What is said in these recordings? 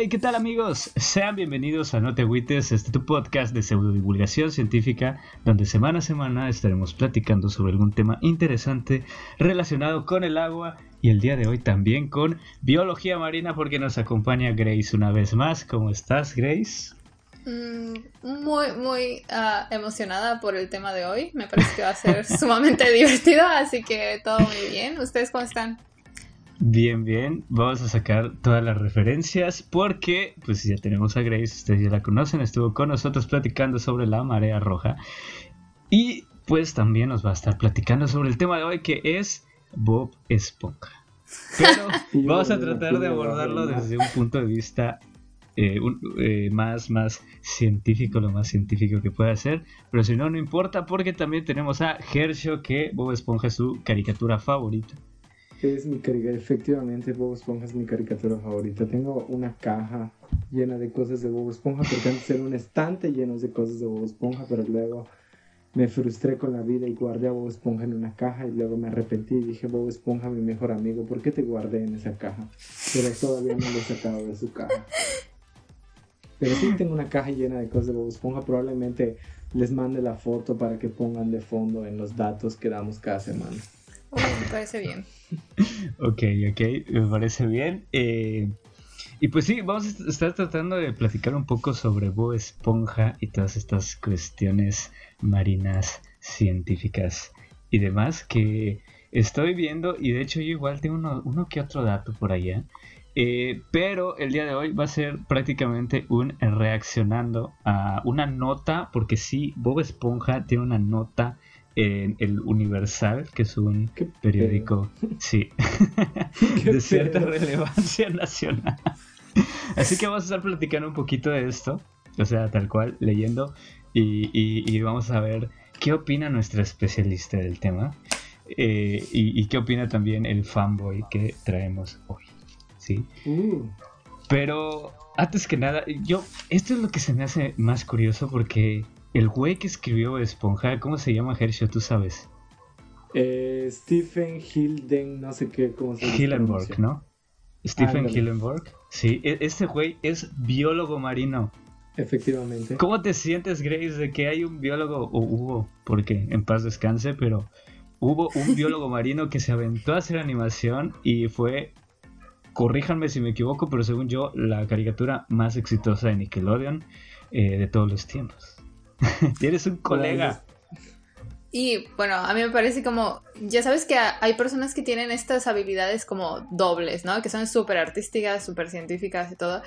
Hey, ¿qué tal amigos? Sean bienvenidos a No Te Agüites, este tu podcast de pseudodivulgación científica, donde semana a semana estaremos platicando sobre algún tema interesante relacionado con el agua y el día de hoy también con biología marina porque nos acompaña Grace una vez más. ¿Cómo estás, Grace? Mm, muy, muy ah, emocionada por el tema de hoy. Me parece que va a ser sumamente divertido, así que todo muy bien. ¿Ustedes cómo están? Bien, bien. Vamos a sacar todas las referencias porque, pues ya tenemos a Grace, ustedes ya la conocen, estuvo con nosotros platicando sobre la marea roja. Y pues también nos va a estar platicando sobre el tema de hoy que es Bob Esponja. Pero vamos a tratar de abordarlo desde un punto de vista eh, eh, más, más científico, lo más científico que pueda ser. Pero si no, no importa porque también tenemos a Hershey que Bob Esponja es su caricatura favorita. Es mi caricatura, efectivamente Bob Esponja es mi caricatura favorita. Tengo una caja llena de cosas de Bob Esponja, porque antes era un estante lleno de cosas de Bob Esponja, pero luego me frustré con la vida y guardé a Bob Esponja en una caja y luego me arrepentí y dije, Bob Esponja, mi mejor amigo, ¿por qué te guardé en esa caja? Pero todavía no lo he sacado de su caja. Pero sí tengo una caja llena de cosas de Bob Esponja. Probablemente les mande la foto para que pongan de fondo en los datos que damos cada semana. Me parece bien. ok, ok, me parece bien. Eh, y pues sí, vamos a estar tratando de platicar un poco sobre Bob Esponja y todas estas cuestiones marinas, científicas y demás que estoy viendo. Y de hecho yo igual tengo uno, uno que otro dato por allá. Eh, pero el día de hoy va a ser prácticamente un reaccionando a una nota, porque sí, Bob Esponja tiene una nota en el Universal, que es un periódico, sí, de cierta relevancia nacional. Así que vamos a estar platicando un poquito de esto, o sea, tal cual, leyendo, y, vamos a ver qué opina nuestra especialista del tema. Eh, y, y qué opina también el fanboy que traemos hoy. Uh. Pero antes que nada, yo, esto es lo que se me hace más curioso porque el güey que escribió Esponja, ¿cómo se llama Hershey? ¿Tú sabes? Eh, Stephen Hilden, no sé qué, ¿cómo se llama? Hillenburg, ¿no? Stephen Hillenburg. Sí, e, este güey es biólogo marino. Efectivamente. ¿Cómo te sientes, Grace, de que hay un biólogo, o hubo, porque en paz descanse, pero hubo un biólogo marino que se aventó a hacer animación y fue corríjanme si me equivoco, pero según yo, la caricatura más exitosa de Nickelodeon eh, de todos los tiempos. Tienes un colega. Y bueno, a mí me parece como, ya sabes que hay personas que tienen estas habilidades como dobles, ¿no? Que son súper artísticas, súper científicas y todo.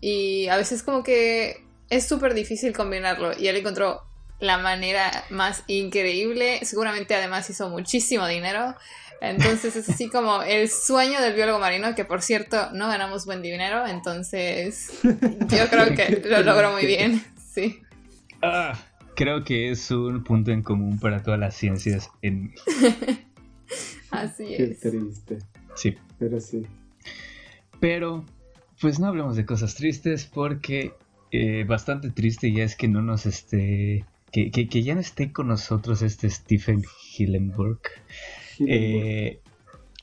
Y a veces como que es súper difícil combinarlo. Y él encontró la manera más increíble. Seguramente además hizo muchísimo dinero. Entonces es así como el sueño del biólogo marino, que por cierto no ganamos buen dinero, entonces yo creo que lo logró muy bien, sí. Ah, creo que es un punto en común para todas las ciencias en... así es. Qué triste. Sí. Pero sí. Pero, pues no hablemos de cosas tristes porque eh, bastante triste ya es que no nos esté... Que, que, que ya no esté con nosotros este Stephen Hillenburg. Eh,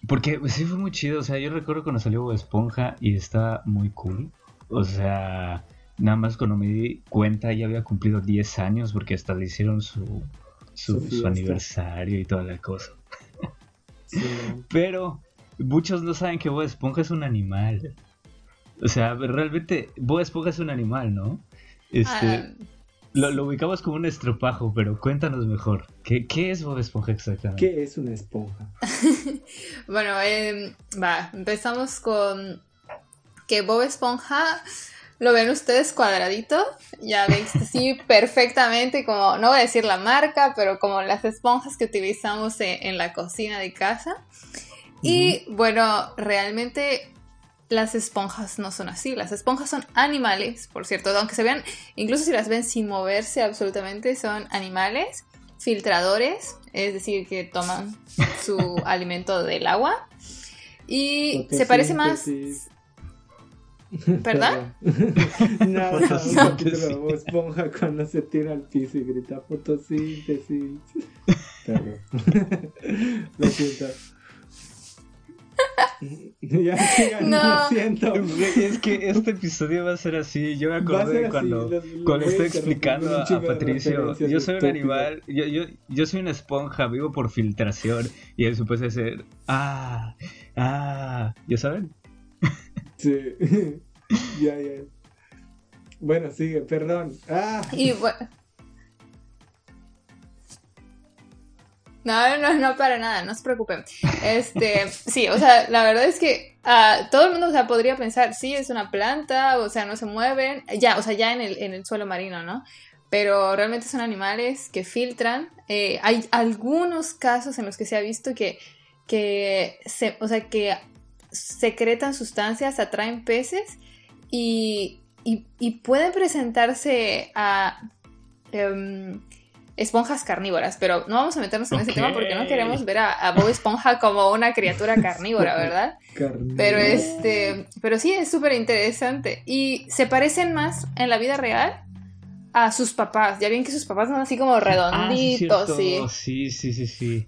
porque pues, sí fue muy chido, o sea, yo recuerdo cuando salió Esponja y está muy cool. O sea, nada más cuando me di cuenta ya había cumplido 10 años porque hasta le hicieron su, su, aniversario y toda la cosa. Pero muchos no saben que Bob Esponja es un animal. O sea, realmente Bob Esponja es un animal, ¿no? Este, ah, lo, ubicamos como un estropajo, pero cuéntanos mejor. ¿Qué, es Bob Esponja exactamente? ¿Qué es una esponja? bueno, em, va, empezamos con que Bob Esponja lo ven ustedes cuadradito, ya veis así perfectamente, como, no voy a decir la marca, pero como las esponjas que utilizamos en la cocina de casa. Y bueno, realmente las esponjas no son así. Las esponjas son animales, por cierto, aunque se vean, incluso si las ven sin moverse absolutamente, son animales filtradores, es decir, que toman su alimento del agua. Y se parece más... ¿Verdad? Nada, no, esponja cuando se tira al piso y grita fotosíntesis. Lo siento. ya, sigan, No. lo siento. Es que este episodio va a ser así. Yo me acordé cuando, los- los cuando estoy explicando a, Patricio. Yo soy un animal, yo, yo, yo soy una esponja, vivo por filtración. Y él supuede ser. Ah, ah. ¿Ya saben? Sí. ya, ya. Bueno, sigue, perdón. Ah, Y bueno. No, no, no, para nada, no se preocupen. Este, sí, o sea, la verdad es que ah, todo el mundo, o sea, podría pensar, sí, es una planta, o sea, no se mueven, ya, o sea, ya en el, en el suelo marino, ¿no? Pero realmente son animales que filtran. Eh, hay algunos casos en los que se ha visto que, que se, o sea, que secretan sustancias, atraen peces y, y, y pueden presentarse a em, esponjas carnívoras, pero no vamos a meternos en ese tema porque no queremos ver a, a Bob Esponja como una criatura carnívora, ¿verdad? carnívoro. Pero este, pero sí es súper interesante y se parecen más en la vida real a sus papás. Ya ven que sus papás son así como Ah, sí, redonditos, sí. sí, sí, sí, sí.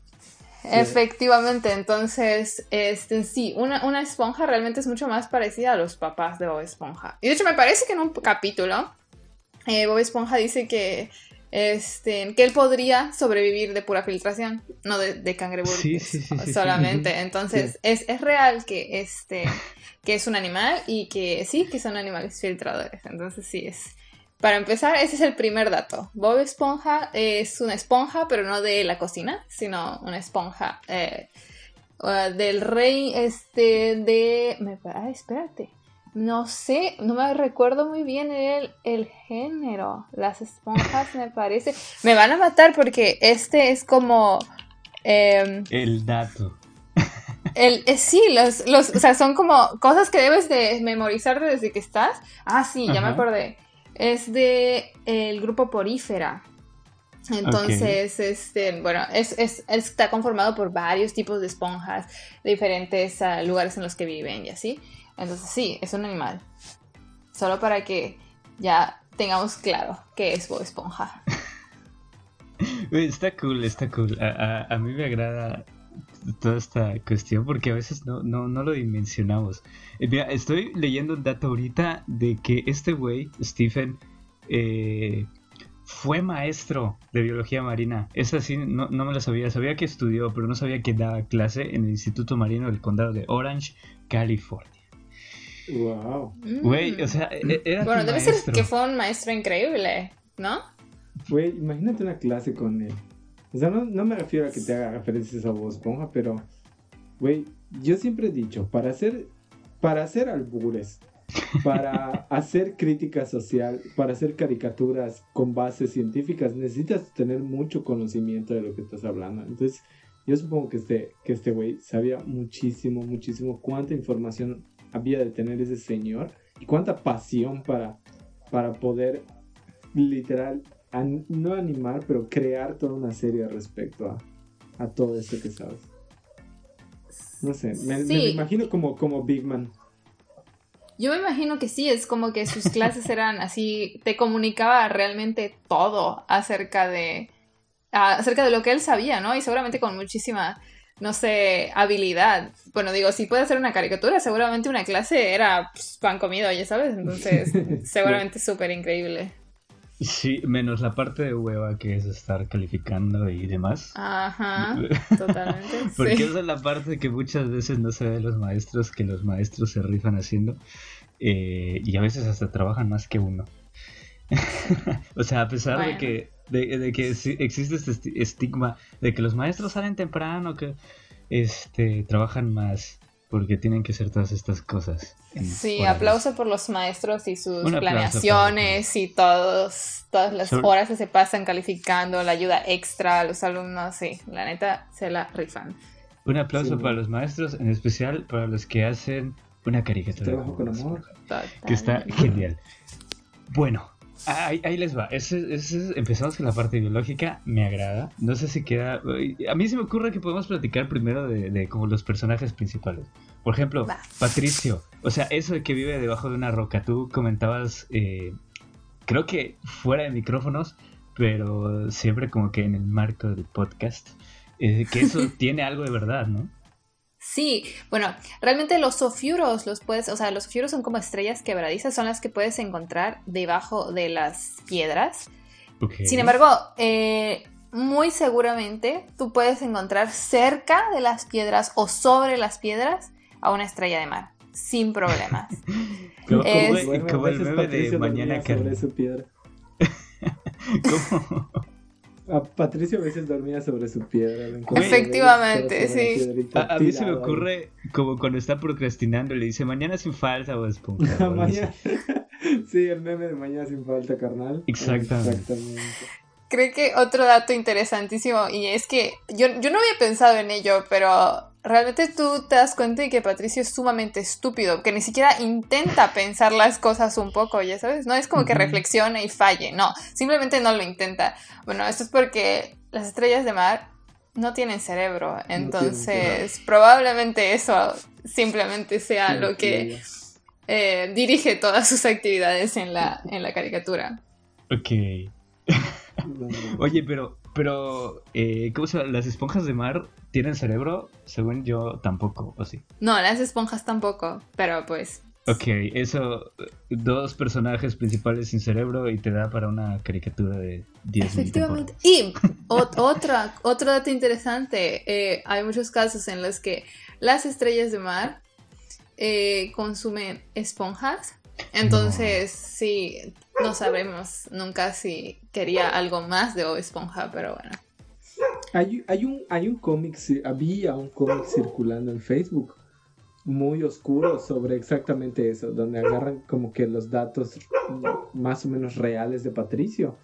Efectivamente, entonces, este, sí, una, una esponja realmente es mucho más parecida a los papás de Bob Esponja. Y de hecho me parece que en un capítulo eh, Bob Esponja dice que, este, que él podría sobrevivir de pura filtración, no de, de cangreburgers Sí, sí, sí, solamente. Entonces, es, es real que, este, que es un animal y que sí, que son animales filtradores. Entonces, sí, es... Para empezar, ese es el primer dato. Bob Esponja es una esponja, pero no de la cocina, sino una esponja eh, uh, del rey, este, de... Me... Ay, espérate. No sé, no me recuerdo muy bien el, el género. Las esponjas me parece... Me van a matar porque este es como... em, El dato. el, eh, sí, los, los, o sea, son como cosas que debes de memorizar desde que estás. Ah, sí, ya me acordé. Es de el grupo Porífera. Entonces, este, bueno, es, es- está conformado por varios tipos de esponjas de diferentes ah, lugares en los que viven y así. Entonces, sí, es un animal. Solo para que ya tengamos claro qué es Bob Esponja. Está cool, está cool. A, a- a mí me agrada toda esta cuestión porque a veces no, no, no lo dimensionamos. Eh, mira, estoy leyendo un dato ahorita de que este güey, Stephen, eh, fue maestro de biología marina. Es así, no, no me lo sabía. Sabía que estudió, pero no sabía que daba clase en el Instituto Marino del Condado de Orange, California. Wow. Güey, Mm. o sea, e- era Bueno, debe maestro. ser que fue un maestro increíble, ¿no? Güey, imagínate una clase con él. O sea, no, no me refiero a que te haga referencias a Bob Esponja, pero, güey, yo siempre he dicho, para hacer, para hacer albures, para hacer crítica social, para hacer caricaturas con bases científicas, necesitas tener mucho conocimiento de lo que estás hablando. Entonces, yo supongo que este, que este güey sabía muchísimo, muchísimo cuánta información había de tener ese señor y cuánta pasión para, para poder literal, an- no animar, pero crear toda una serie respecto a, a todo esto que sabes. No sé, me, Sí. imagino como, como Big Man. Yo me imagino que sí, es como que sus clases eran así, te comunicaba realmente todo acerca de, acerca de lo que él sabía, ¿no? Y seguramente con muchísima, no sé, habilidad. Bueno, digo, si puede hacer una caricatura, seguramente una clase era pues, pan comido, ya sabes, entonces seguramente súper increíble. Sí, menos la parte de hueva que es estar calificando y demás. Ajá, totalmente. Porque sí. esa es la parte que muchas veces no se ve de los maestros, que los maestros se rifan haciendo. eh, y a veces hasta trabajan más que uno. o sea, a pesar de que, de, de que existe este esti- estigma de que los maestros salen temprano, que este trabajan más porque tienen que hacer todas estas cosas. Sí, horas. aplauso por los maestros y sus Un planeaciones y todos, todas las Sobre- horas que se pasan calificando, la ayuda extra a los alumnos, sí, la neta se la rifan. Un aplauso Sí. para los maestros, en especial para los que hacen una caricatura. Trabajo con amor. Que está genial. Bueno, ahí, ahí les va. Ese- ese- empezamos con la parte biológica, me agrada. No sé si queda... A mí se me ocurre que podemos platicar primero de, de como los personajes principales. Por ejemplo, Va. Patricio. O sea, eso de que vive debajo de una roca. Tú comentabas, eh, creo que fuera de micrófonos, pero siempre como que en el marco del podcast, eh, que eso tiene algo de verdad, ¿no? Sí, bueno, realmente los sofiuros los puedes, o sea, los sofiuros son como estrellas quebradizas, son las que puedes encontrar debajo de las piedras. Sin embargo, eh, muy seguramente tú puedes encontrar cerca de las piedras o sobre las piedras a una estrella de mar, sin problemas. como, el meme de mañana sobre su piedra. ¿Cómo? A Patricio a veces dormía sobre su piedra. Efectivamente, sí. A, mí se me ocurre como cuando está procrastinando, le dice mañana sin falta o esponja. mañana... sí, el meme de mañana sin falta, carnal. Exactamente. Creo que otro dato interesantísimo, y es que yo, yo no había pensado en ello, pero realmente tú te das cuenta de que Patricio es sumamente estúpido, que ni siquiera intenta pensar las cosas un poco, ya sabes, no es como que reflexione y falle, no, simplemente no lo intenta. Bueno, esto es porque las estrellas de mar no tienen cerebro, entonces probablemente eso simplemente sea lo que eh, dirige todas sus actividades en la, en la caricatura. Ok. Oye, pero, pero, eh, ¿cómo se llama? ¿Las esponjas de mar tienen cerebro? Según yo, tampoco, ¿o sí? No, las esponjas tampoco, pero pues... Ok, eso, dos personajes principales sin cerebro y te da para una caricatura de 10 Efectivamente. Y otra, otro dato interesante, eh, hay muchos casos en los que las estrellas de mar eh, consumen esponjas entonces, sí, no sabemos nunca si quería algo más de Bob Esponja, pero bueno. Hay, hay un, hay un cómic, había un cómic circulando en Facebook muy oscuro sobre exactamente eso, donde agarran como que los datos más o menos reales de Patricio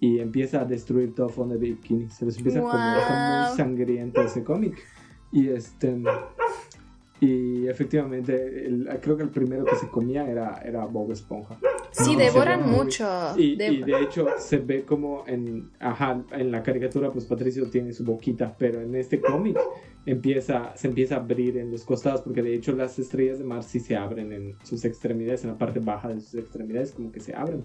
y empieza a destruir todo fondo de bikini. Se les empieza a comer, está muy sangriento ese cómic. Y este y efectivamente, creo que el primero que se comía era, era Bob Esponja. Sí, devoran mucho. Y, de hecho se ve como en, ajá, en la caricatura, pues Patricio tiene su boquita, pero en este cómic empieza, se empieza a abrir en los costados, porque de hecho las estrellas de mar sí se abren en sus extremidades, en la parte baja de sus extremidades, como que se abren.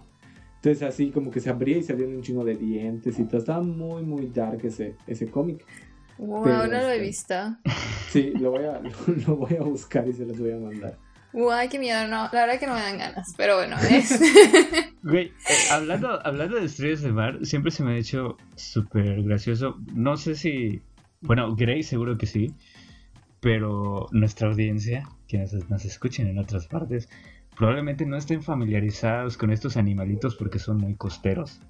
Entonces así como que se abría y salían un chingo de dientes y todo. Estaba muy, muy dark ese, ese cómic. Wow, no lo he este, visto. Sí, lo voy, a, lo, voy a buscar y se los voy a mandar. Guay, qué miedo, no, la verdad que no me dan ganas, pero bueno, es... Güey, eh, hablando, hablando de estrellas de mar, siempre se me ha hecho súper gracioso. No sé si, bueno, Grey seguro que sí, pero nuestra audiencia, quienes nos escuchen en otras partes, probablemente no estén familiarizados con estos animalitos porque son muy costeros,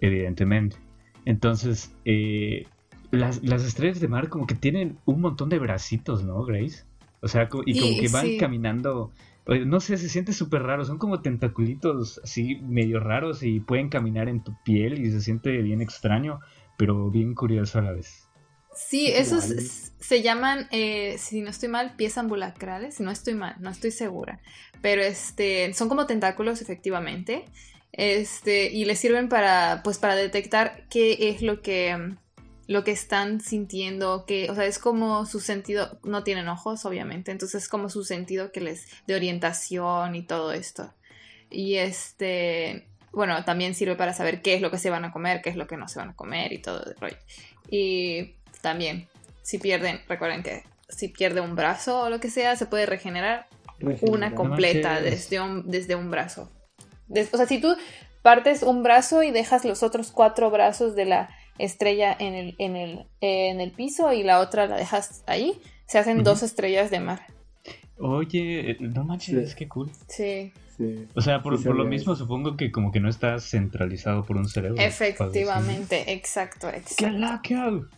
evidentemente. Entonces, eh, las, las, estrellas de mar como que tienen un montón de bracitos, ¿no, Grace? O sea, y como que van caminando, no sé, se siente súper raro, son como tentaculitos así medio raros y pueden caminar en tu piel y se siente bien extraño, pero bien curioso a la vez. Sí, esos se llaman, eh, si no estoy mal, pies ambulacrales, no estoy mal, no estoy segura, pero este, son como tentáculos efectivamente, este, y les sirven para, pues, para detectar qué es lo que lo que están sintiendo, que, o sea, es como su sentido, no tienen ojos, obviamente, entonces es como su sentido que les, de orientación y todo esto. Y este, bueno, también sirve para saber qué es lo que se van a comer, qué es lo que no se van a comer y todo el rollo. Y también, si pierden, recuerden que si pierde un brazo o lo que sea, se puede regenerar, una completa desde un, desde un brazo. o sea, si tú partes un brazo y dejas los otros cuatro brazos de la estrella en el, en el, en el piso y la otra la dejas ahí, se hacen dos estrellas de mar. Oye, no manches, qué cool. Sí. O sea, por, lo mismo supongo que como que no está centralizado por un cerebro. Efectivamente, exacto, exacto.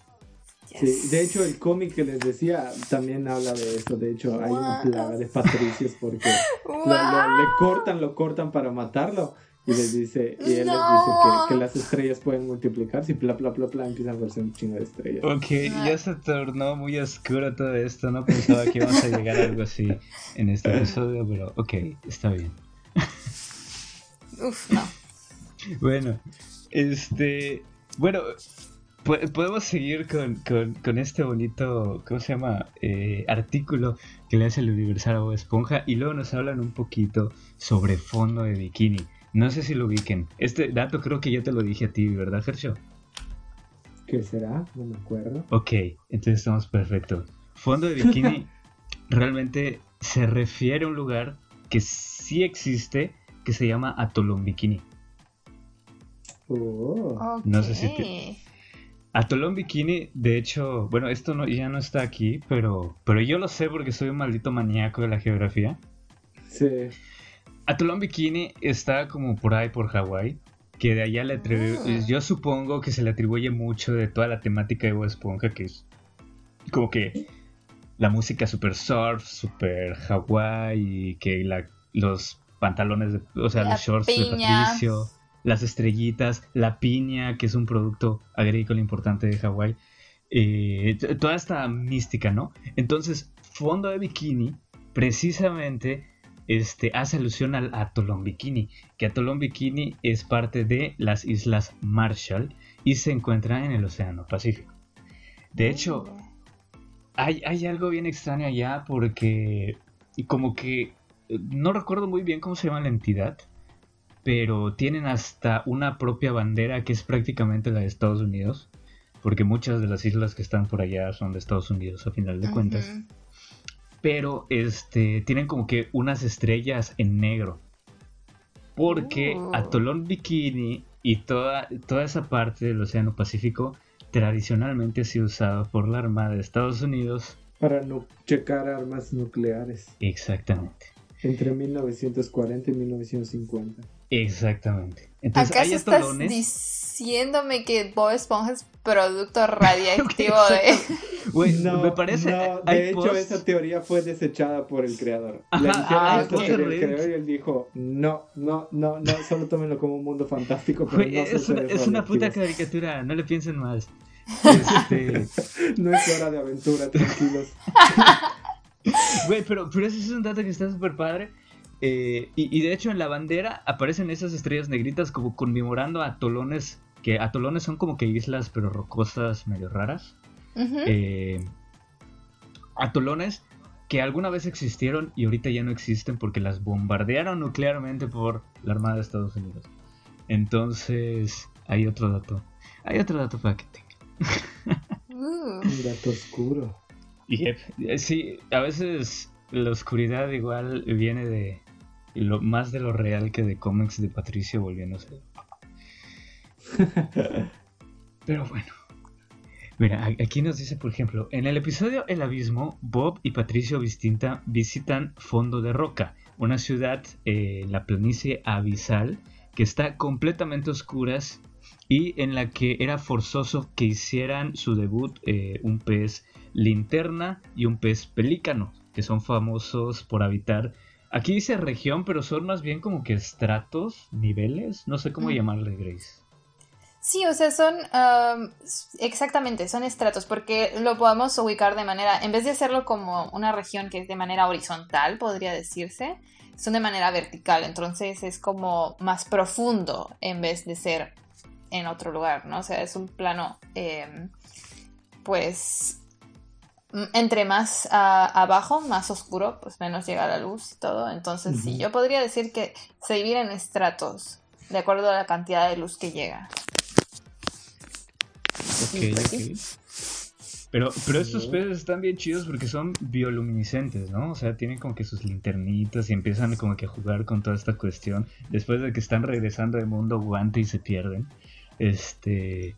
Sí, de hecho el cómic que les decía también habla de esto, de hecho hay una plaga de patricios porque le cortan, lo cortan para matarlo y les dice, y él les dice que, que, las estrellas pueden multiplicarse y bla bla bla bla empiezan a verse un chingo de estrellas. Ok, ya se tornó muy oscuro todo esto, no pensaba que íbamos a llegar a algo así en este episodio, pero ok, está bien. Uf, no. Bueno, este, bueno, podemos seguir con, con, con, este bonito, ¿cómo se llama? Eh, artículo que le hace el Universal a Bob Esponja y luego nos hablan un poquito sobre fondo de bikini. No sé si lo ubiquen. Este dato creo que ya te lo dije a ti, ¿verdad, Gercio? ¿Qué será? No me acuerdo. Ok, entonces estamos perfectos. fondo de bikini realmente se refiere a un lugar que sí existe que se llama Atolón Bikini. Oh. No sé si te- Atolón Bikini, de hecho, bueno, esto no, ya no está aquí, pero, pero yo lo sé porque soy un maldito maníaco de la geografía. Sí. Atolón Bikini está como por ahí por Hawái, que de allá le atribu- Ah. yo supongo que se le atribuye mucho de toda la temática de Bob Esponja, que es como que la música super surf, super Hawái, y que la- los pantalones, de, o sea, La los shorts de. Patricio, las estrellitas, la piña, que es un producto agrícola importante de Hawái, eh, toda esta mística, ¿no? Entonces, Fondo de Bikini, precisamente este, hace alusión al Atolón Bikini, que Atolón Bikini es parte de las Islas Marshall y se encuentra en el Océano Pacífico. De hecho, hay, hay algo bien extraño allá porque como que no recuerdo muy bien cómo se llama la entidad, pero tienen hasta una propia bandera que es prácticamente la de Estados Unidos, porque muchas de las islas que están por allá son de Estados Unidos a final de cuentas. Pero este tienen como que unas estrellas en negro. Porque Oh. Atolón Bikini y toda, toda esa parte del Océano Pacífico tradicionalmente ha sido usado por la Armada de Estados Unidos. Para no checar armas nucleares Exactamente. entre 1940 y 1950. Exactamente. Entonces ¿Acaso hay estás atolones. diciéndome que Bob Esponja es producto radiactivo de... Güey, no, me parece. no, hay de hecho, esa teoría fue desechada por el creador. Ajá, Le dijeron ah, al creador y él dijo: No, no, no, no, solo tómenlo como un mundo fantástico. Pero Güey, no es, una, es una puta caricatura, no le piensen más. Este, No es hora de aventura, tranquilos. Güey, pero, pero ese es un dato que está súper padre. Eh, y, y de hecho en la bandera aparecen esas estrellas negritas como conmemorando a atolones, que atolones son como que islas pero rocosas medio raras. Eh, atolones que alguna vez existieron y ahorita ya no existen porque las bombardearon nuclearmente por la Armada de Estados Unidos. Entonces, hay otro dato. Hay otro dato para que tengan. Uh. Un dato oscuro. Yep. Eh, Sí, a veces la oscuridad igual viene de lo más de lo real que de cómics de Patricio volviéndose. Pero bueno. Mira, aquí nos dice, por ejemplo, en el episodio El Abismo, Bob y Patricio Vistinta visitan Fondo de Roca, una ciudad eh, en la planicie abisal que está completamente oscuras y en la que era forzoso que hicieran su debut eh, un pez linterna y un pez pelícano, que son famosos por habitar. Aquí dice región, pero son más bien como que estratos, niveles, no sé cómo Mm. llamarle, Grace. Sí, o sea, son um, exactamente, son estratos, porque lo podemos ubicar de manera, en vez de hacerlo como una región que es de manera horizontal, podría decirse, son de manera vertical, entonces es como más profundo en vez de ser en otro lugar, ¿no? O sea, es un plano, eh, pues, entre más abajo, más oscuro, pues menos llega la luz y todo, entonces sí, yo podría decir que se divide en estratos, de acuerdo a la cantidad de luz que llega. Ok, ok. Pero, pero estos peces están bien chidos porque son bioluminiscentes, ¿no? O sea, tienen como que sus linternitas y empiezan como que a jugar con toda esta cuestión. Después de que están regresando del mundo guante y se pierden. Este.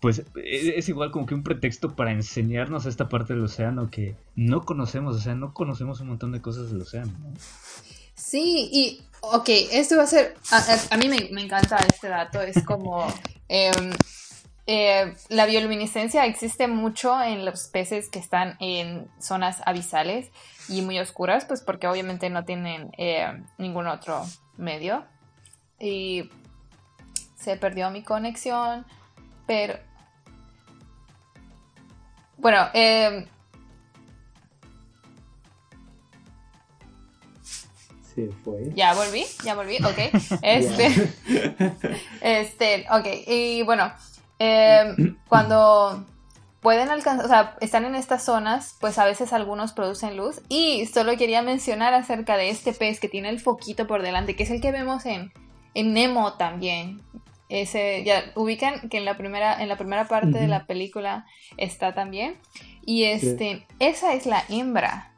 Pues e- es igual como que un pretexto para enseñarnos esta parte del océano que no conocemos. O sea, no conocemos un montón de cosas del océano, ¿no? Sí, y ok, esto va a ser, a, a- a mí me, me encanta este dato, es como em, eh, la bioluminiscencia existe mucho en los peces que están en zonas abisales y muy oscuras, pues porque obviamente no tienen eh, ningún otro medio. Y se perdió mi conexión, pero... Bueno, em, Sí, fue. Ya volví, ya volví, ok. Este, este, ok. Y bueno, eh, cuando pueden alcanzar, o sea, están en estas zonas, pues a veces algunos producen luz. Y solo quería mencionar acerca de este pez que tiene el foquito por delante, que es el que vemos en, en Nemo también. Ese, ya ubican que en la primera, en la primera parte de la película está también. Y este, esa es la hembra.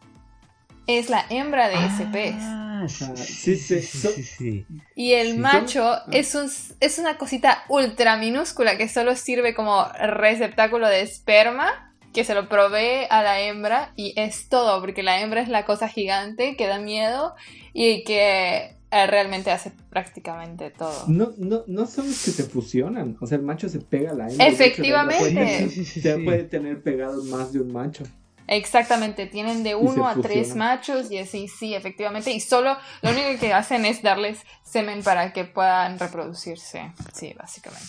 Es la hembra de ese pez. Ah, Ah, sí, sí, sí. Y el Sí, macho es, un, es una cosita ultra minúscula que solo sirve como receptáculo de esperma, que se lo provee a la hembra y es todo, porque la hembra es la cosa gigante que da miedo y que eh, realmente hace prácticamente todo. No, no, no son los que se fusionan. O sea, el macho se pega a la hembra. de hecho, Efectivamente. la hembra puede- Sí, sí, sí, ya sí. puede tener pegados más de un macho. Exactamente, tienen de uno a tres machos y así, sí, efectivamente, y solo lo único que hacen es darles semen para que puedan reproducirse, sí, básicamente.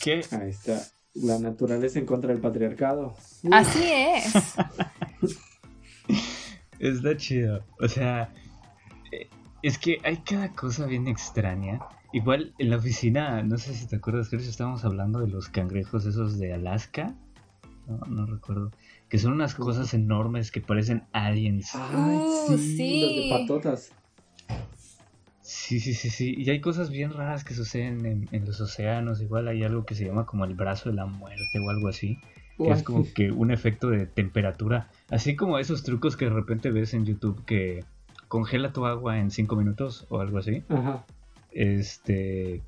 ¿Qué? Ahí está. La naturaleza en contra del patriarcado. Uf, Así es. Está chido. O sea, eh, es que hay cada cosa bien extraña. Igual en la oficina, no sé si te acuerdas, creo que estábamos hablando de los cangrejos esos de Alaska. No, no recuerdo. Que son unas cosas enormes que parecen aliens. Ay, Uh, sí, sí. los de patotas. Sí, sí, sí, sí. Y hay cosas bien raras que suceden en, en los océanos. Igual hay algo que se llama como el brazo de la muerte o algo así. Que es como que un efecto de temperatura. Así como esos trucos que de repente ves en YouTube que congela tu agua en 5 minutos o algo así. Ajá. Este.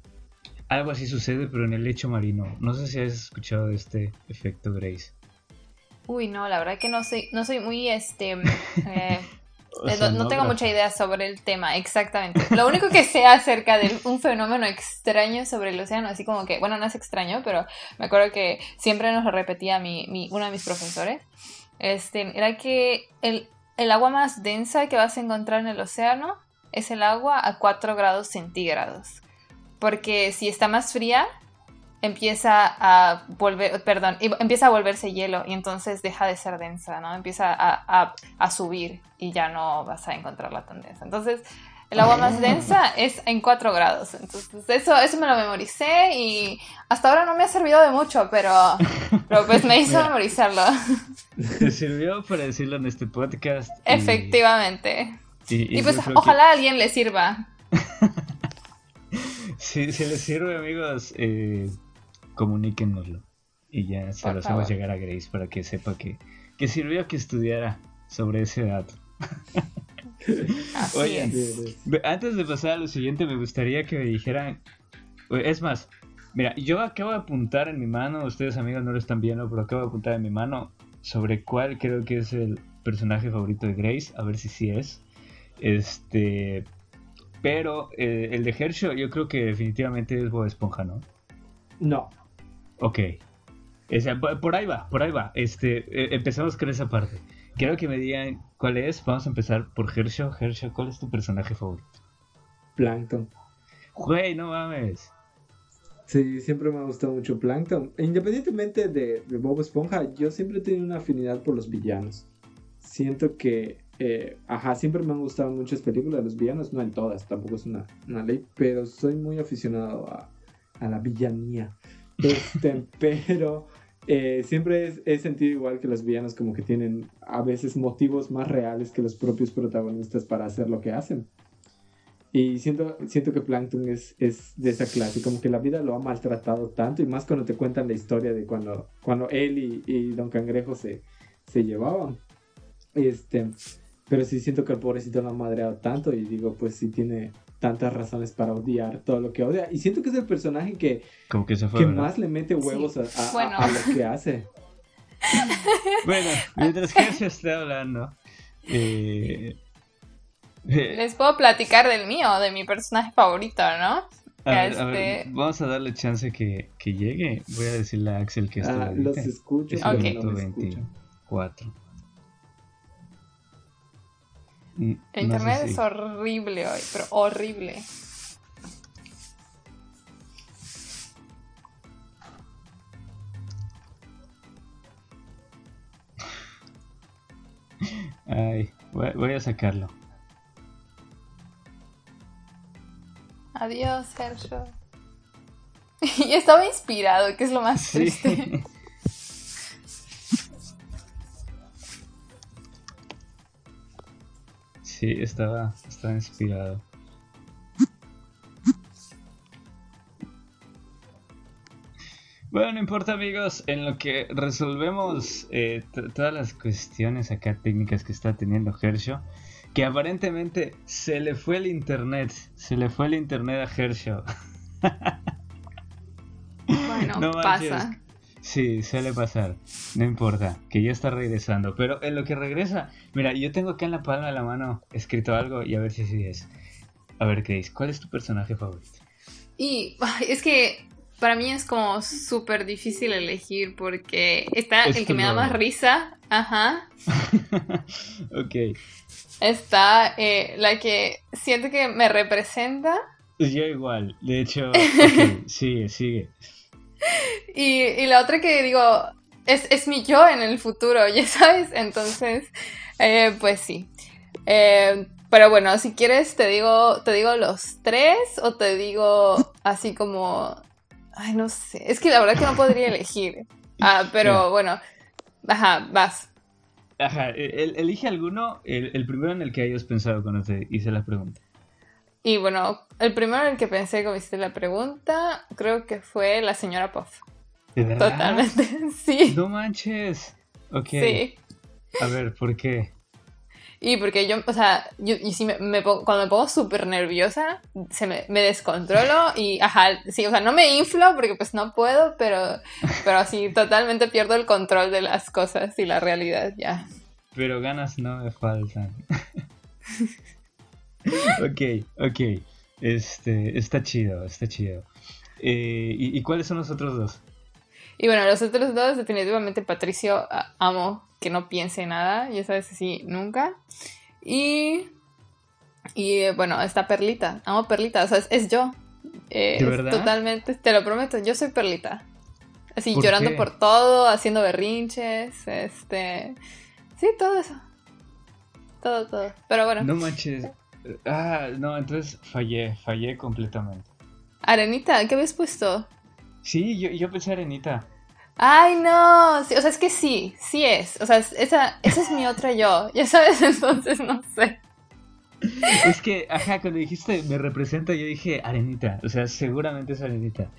Algo así sucede, pero en el lecho marino. No sé si has escuchado de este efecto Grace. Uy, no, la verdad que no soy, no soy muy, este, eh, O sea, no, no tengo mucha idea sobre el tema, exactamente. Lo único que sé acerca de un fenómeno extraño sobre el océano, así como que, bueno, no es extraño, pero me acuerdo que siempre nos lo repetía mi, mi- uno de mis profesores, este, era que el, el agua más densa que vas a encontrar en el océano es el agua a 4 grados centígrados. Porque si está más fría, empieza a volver, perdón, empieza a volverse hielo y entonces deja de ser densa, ¿no? Empieza a, a- a subir y ya no vas a encontrarla tan densa. Entonces, el agua más densa es en 4 grados. Entonces, eso, eso me lo memoricé y hasta ahora no me ha servido de mucho, pero, pero pues me hizo Mira. memorizarlo. Te sirvió para decirlo en este podcast. y- Efectivamente. Y, Y pues que- ojalá a alguien le sirva. Si, si les sirve, amigos, eh, comuníquenoslo. Y ya se Por lo hacemos llegar a Grace para que sepa que, que sirvió que estudiara sobre ese dato. Así Oye, es. Antes de pasar a lo siguiente, me gustaría que me dijeran. Es más, mira, yo acabo de apuntar en mi mano, ustedes amigos no lo están viendo, pero acabo de apuntar en mi mano sobre cuál creo que es el personaje favorito de Grace, a ver si sí es. Este. Pero eh, el de Herschel, yo creo que definitivamente es Bob Esponja, ¿no? No. Ok. O sea, por ahí va, por ahí va. Este, eh, empezamos con esa parte. Quiero que me digan cuál es. Vamos a empezar por Herschel. Herschel, ¿cuál es tu personaje favorito? Plankton. Güey, no mames. Sí, siempre me ha gustado mucho Plankton. Independientemente de, de Bob Esponja, yo siempre he tenido una afinidad por los villanos. Siento que, eh, ajá, siempre me han gustado muchas películas de los villanos, no en todas, tampoco es una, una ley, pero soy muy aficionado a, a la villanía. Este, pero eh, siempre he sentido igual que los villanos como que tienen a veces motivos más reales que los propios protagonistas para hacer lo que hacen. Y siento, siento que Plankton es, es de esa clase, como que la vida lo ha maltratado tanto, y más cuando te cuentan la historia de cuando, cuando él y, y Don Cangrejo se, se llevaban. Este, pero sí siento que el pobrecito lo ha madreado tanto, y digo, pues sí tiene tantas razones para odiar todo lo que odia. Y siento que es el personaje que, Como que se fue. que ¿verdad? más le mete huevos a, a- a- Bueno. a lo que hace. Bueno, mientras que se esté hablando. Eh, eh, Les puedo platicar del mío, de mi personaje favorito, ¿no? a ver, a ver, este- vamos a darle chance que, que llegue. Voy a decirle a Axel que esto Ah, lo los escucho, Es pero Ok. no minuto me escucho. 24. El no internet si- es horrible hoy, pero horrible. Ay, voy, a sacarlo. Adiós, Herschel. y estaba inspirado, que es lo más triste. Sí, estaba, estaba inspirado. Bueno, no importa amigos, en lo que resolvemos eh, todas las cuestiones acá técnicas que está teniendo Hershey, que aparentemente se le fue el internet, se le fue el internet a Hershey. bueno, pasa. Sí, suele pasar. No importa, que ya está regresando. Pero en lo que regresa, mira, yo tengo acá en la palma de la mano escrito algo y a ver si sí es. A ver, Grace, ¿cuál es tu personaje favorito? Y es que para mí es como súper difícil elegir porque está el que me da más risa. Ajá. ok. Está eh, la que siento que me representa. Yo igual, de hecho, sigue, sigue. Y, la otra que digo, es, mi yo en el futuro, ya sabes. Entonces, eh, pues sí. Eh, pero bueno, si quieres te digo, te digo los tres o te digo así como, ay no sé, es que la verdad que no podría elegir. Ah, pero bueno, ajá, vas. Ajá, e, elige alguno, el, primero en el que hayas pensado cuando te hice la pregunta. Y bueno, el primero en el que pensé cuando hice la pregunta, creo que fue la señora Puff. ¿De verdad? Totalmente, sí. No manches. Ok. Sí. A ver, ¿por qué? Y porque yo, o sea, yo, y si me, cuando me pongo súper nerviosa, se me, me, descontrolo y, ajá, sí, o sea, no me inflo porque pues no puedo, pero, pero así totalmente pierdo el control de las cosas y la realidad ya. Pero ganas no me faltan. ok, ok. Este, está chido, está chido. Eh, ¿y, ¿y, cuáles son los otros dos? Y bueno, los otros dos, definitivamente Patricio, amo que no piense nada, ya sabes, así, nunca. Y, y bueno, está Perlita, amo Perlita, o sea, es, yo. Eh, totalmente, te lo prometo, yo soy Perlita. Así, llorando por todo, haciendo berrinches, este... Sí, todo eso. Todo, todo. Pero bueno. No manches. Ah, no, entonces fallé, fallé completamente. Arenita, ¿qué habías puesto? Sí, yo, yo pensé Arenita. Ay, no. o sea, es que sí, sí es. O sea, esa, esa es mi otra yo. Ya sabes, entonces no sé. Es que, ajá, cuando dijiste me representa, yo dije Arenita. O sea, seguramente es Arenita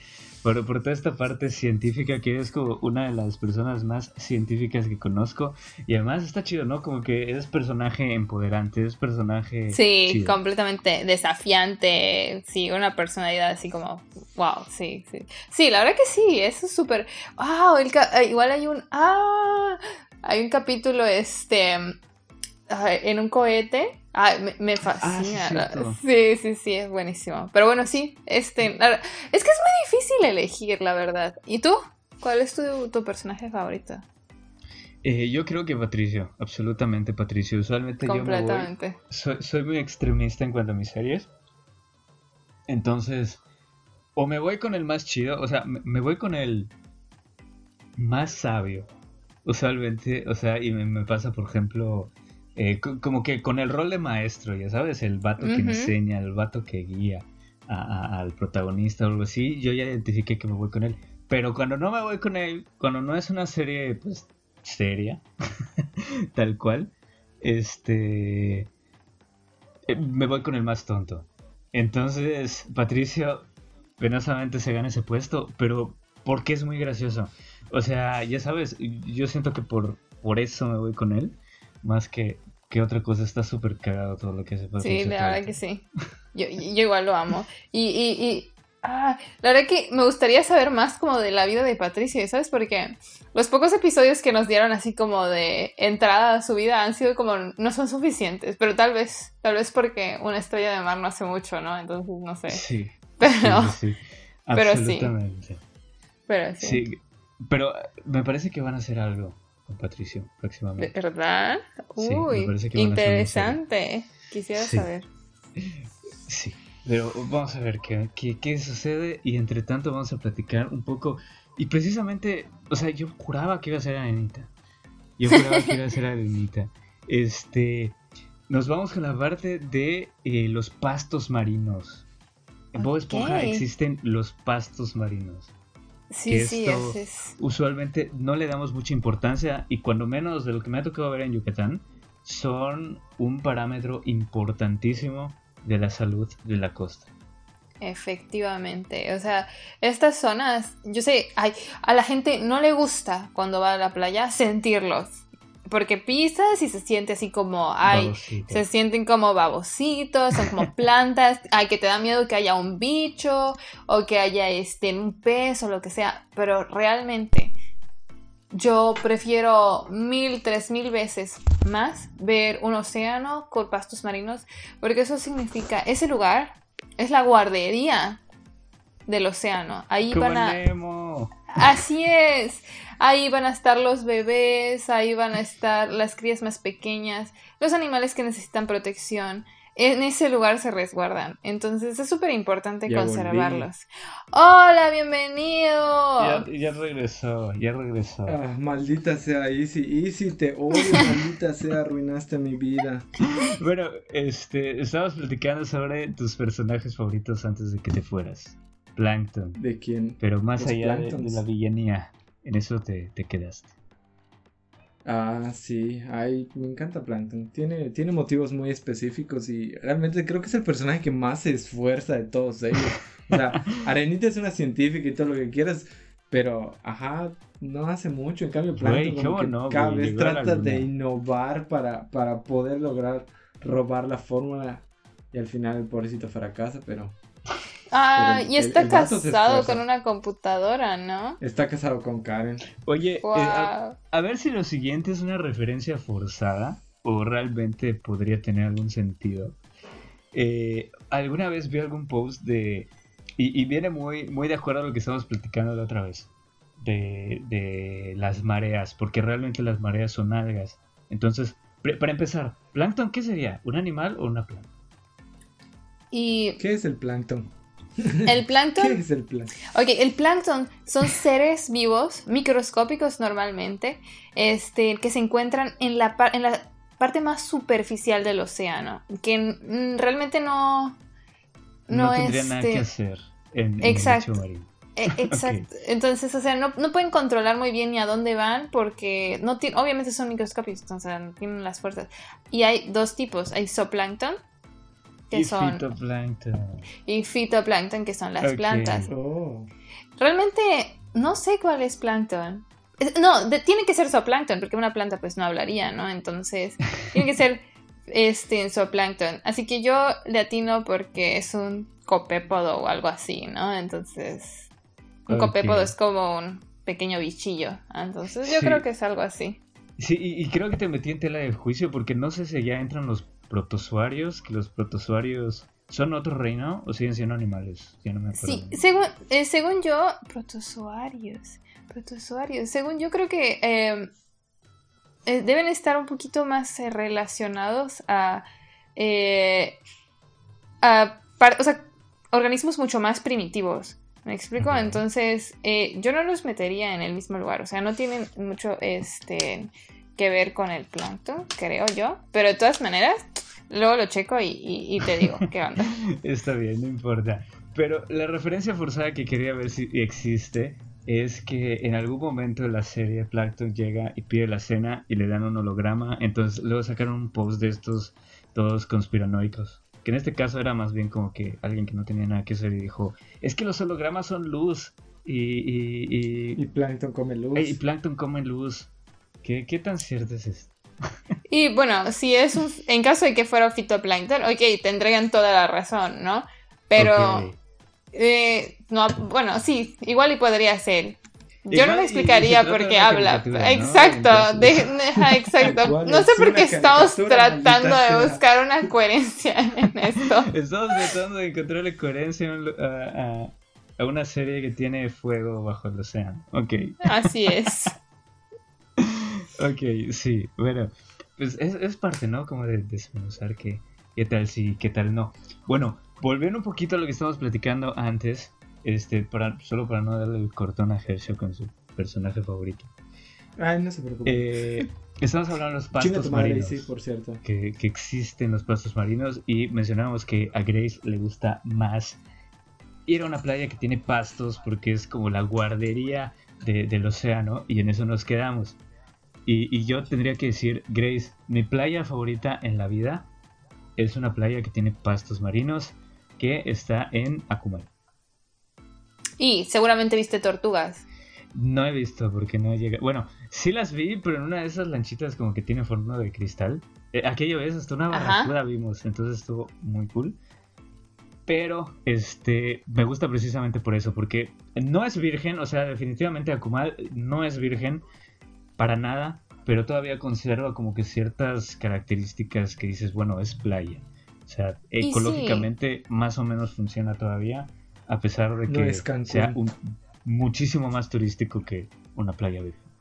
por, por toda esta parte científica que es como una de las personas más científicas que conozco. Y además está chido, ¿no? Como que es personaje empoderante, es personaje... Sí, completamente desafiante, sí, una personalidad así como, wow, sí, sí. Sí, la verdad que sí, eso es súper... Wow, eh, igual hay un... Ah, hay un capítulo, este, en un cohete me, ah, fascina. sí, sí, sí, es buenísimo. Pero bueno, sí, este, es que es muy difícil elegir, la verdad. ¿Y tú? ¿Cuál es tu, personaje favorito? Eh, yo creo que Patricio, absolutamente Patricio. Usualmente yo me voy, soy, soy muy extremista en cuanto a mis series. Entonces, o me voy con el más chido, o sea, me, voy con el más sabio. Usualmente, o sea, y me pasa, por ejemplo, eh, como que con el rol de maestro, ya sabes, el vato que enseña, el vato que guía al protagonista o algo así, yo ya identifiqué que me voy con él. Pero cuando no me voy con él, cuando no es una serie, pues, seria, tal cual, este, eh, me voy con el más tonto. Entonces, Patricio penosamente se gana ese puesto, pero porque es muy gracioso. O sea, ya sabes, yo siento que por, por eso me voy con él más que, que otra cosa. Está súper cagado todo lo que se pasa. Sí, la verdad que sí. Yo, yo, igual lo amo. Y, y, y ah, la verdad que me gustaría saber más como de la vida de Patricia, ¿sabes? Porque los pocos episodios que nos dieron así como de entrada a su vida han sido como no son suficientes, pero tal vez, tal vez porque una estrella de mar no hace mucho, ¿no? Entonces no sé. Sí. Pero sí, pero sí. Pero sí. sí. Pero me parece que van a hacer algo. Patricio próximamente. ¿Verdad? Uy, interesante. Quisiera saber. Sí, pero vamos a ver qué, qué, sucede y entre tanto vamos a platicar un poco. Y precisamente, o sea, yo juraba que iba a ser Arenita. Yo juraba que iba a ser Arenita. Este, nos vamos con la parte de eh, los pastos marinos. En Bob Esponja existen los pastos marinos. Sí, sí, usualmente no le damos mucha importancia y cuando menos de lo que me ha tocado ver en Yucatán son un parámetro importantísimo de la salud de la costa. Efectivamente, o sea, estas zonas, yo sé, ay, a la gente no le gusta cuando va a la playa sentirlos, porque pisas y se siente así como, ay, se sienten como babositos, son como plantas, ay, que te da miedo que haya un bicho o que haya este, un pez o lo que sea, pero realmente yo prefiero mil, tres mil veces más ver un océano con pastos marinos, porque eso significa, ese lugar es la guardería del océano. Ahí van a. Así es. Ahí van a estar los bebés, ahí van a estar las crías más pequeñas, los animales que necesitan protección. En ese lugar se resguardan. Entonces es súper importante conservarlos. Hola, bienvenido. Ya, regresó, ya regresó. Ah, maldita sea Easy. Easy, te odio, maldita sea, arruinaste mi vida. Bueno, este, estábamos platicando sobre tus personajes favoritos antes de que te fueras. Plankton. ¿De quién? Pero más allá de, la villanía, en eso te, te quedaste. Ah, sí, ay, me encanta Plankton. Tiene, tiene motivos muy específicos y realmente creo que es el personaje que más se esfuerza de todos ellos. O sea, Arenita es una científica y todo lo que quieras, pero, ajá, no hace mucho. En cambio, Plankton cada vez trata de innovar para, para poder lograr robar la fórmula y al final el pobrecito fracasa, pero Ah, y está casado con una computadora, ¿no? Está casado con Karen. Oye, eh, a, ver si lo siguiente es una referencia forzada o realmente podría tener algún sentido. Eh, alguna vez vi algún post de... Y, viene muy, muy de acuerdo a lo que estamos platicando la otra vez. De, de las mareas, porque realmente las mareas son algas. Entonces, para empezar, ¿plancton qué sería? ¿Un animal o una planta? Y... ¿Qué es el plancton? El plancton. ¿Qué es el plancton? Ok, el plancton son seres vivos, microscópicos normalmente, este, que se encuentran en la, en la parte más superficial del océano, que realmente no. No, no tendría nada que este, hacer en, exacto, el marino. Exacto. Entonces, o sea, no, no, pueden controlar muy bien ni a dónde van porque no obviamente son microscópicos, entonces no tienen las fuerzas. Y hay dos tipos, hay zooplancton, y fitoplancton. Y fitoplancton, que son las plantas. Oh. Realmente no sé cuál es plancton. No, tiene que ser zooplancton, porque una planta pues no hablaría, ¿no? Entonces, tiene que ser este zooplancton. Así que yo le atino porque es un copépodo o algo así, ¿no? Entonces, un copépodo es como un pequeño bichillo. Entonces, yo creo que es algo así. Sí, y, y, creo que te metí en tela de juicio porque no sé si ya entran los protozoarios, que los protozoarios son otro reino o siguen siendo animales. Ya no me acuerdo. Sí, según, eh, según yo, protozoarios. Protozoarios. Según yo creo que em, eh, deben estar un poquito más eh, relacionados a, a o sea, organismos mucho más primitivos. ¿Me explico? Entonces, yo no los metería en el mismo lugar. O sea, no tienen mucho este que ver con el plancton, creo yo. Pero de todas maneras, luego lo checo y, te digo qué onda. Está bien, no importa. Pero la referencia forzada que quería ver si existe es que en algún momento de la serie Plankton llega y pide la cena y le dan un holograma. Entonces luego sacaron un post de estos todos conspiranoicos. Que en este caso era más bien como que alguien que no tenía nada que hacer y dijo, es que los hologramas son luz. Y, y, y, Plankton come luz. Y Plankton come luz. ¿Qué, ¿Qué, tan cierto es esto? Y bueno, si es un, en caso de que fuera fitoplancton, ok, tendrían toda la razón, ¿no? Pero, eh, no, bueno, sí, igual y podría ser. Yo no me explicaría por qué habla. Exacto, exacto. No sé por qué estamos tratando de buscar una coherencia en esto. Estamos tratando de encontrarle coherencia a, a una serie que tiene fuego bajo el océano. Ok. Así es. Ok, sí, bueno, pues es, parte, ¿no? Como de desmenuzar qué, qué tal sí, qué tal no. Bueno, volviendo un poquito a lo que estábamos platicando antes, este, para, solo para no darle el cortón a Herschel con su personaje favorito. Ay, no se preocupe. Eh, estamos hablando de los pastos marinos. Sí, por cierto. Que, que, existen los pastos marinos y mencionamos que a Grace le gusta más ir a una playa que tiene pastos porque es como la guardería del océano y en eso nos quedamos. Y, yo tendría que decir, Grace, mi playa favorita en la vida es una playa que tiene pastos marinos, que está en Akumal. Y seguramente viste tortugas. No he visto porque no llega. Bueno, sí las vi, pero en una de esas lanchitas como que tiene forma de cristal. Eh, aquello es, hasta una barracuda vimos, entonces estuvo muy cool. Pero este me gusta precisamente por eso, porque no es virgen, o sea, definitivamente Akumal no es virgen para nada, pero todavía conserva como que ciertas características que dices, bueno, es playa. O sea, ecológicamente más o menos funciona todavía, a pesar de que sea muchísimo más turístico que una playa virgen.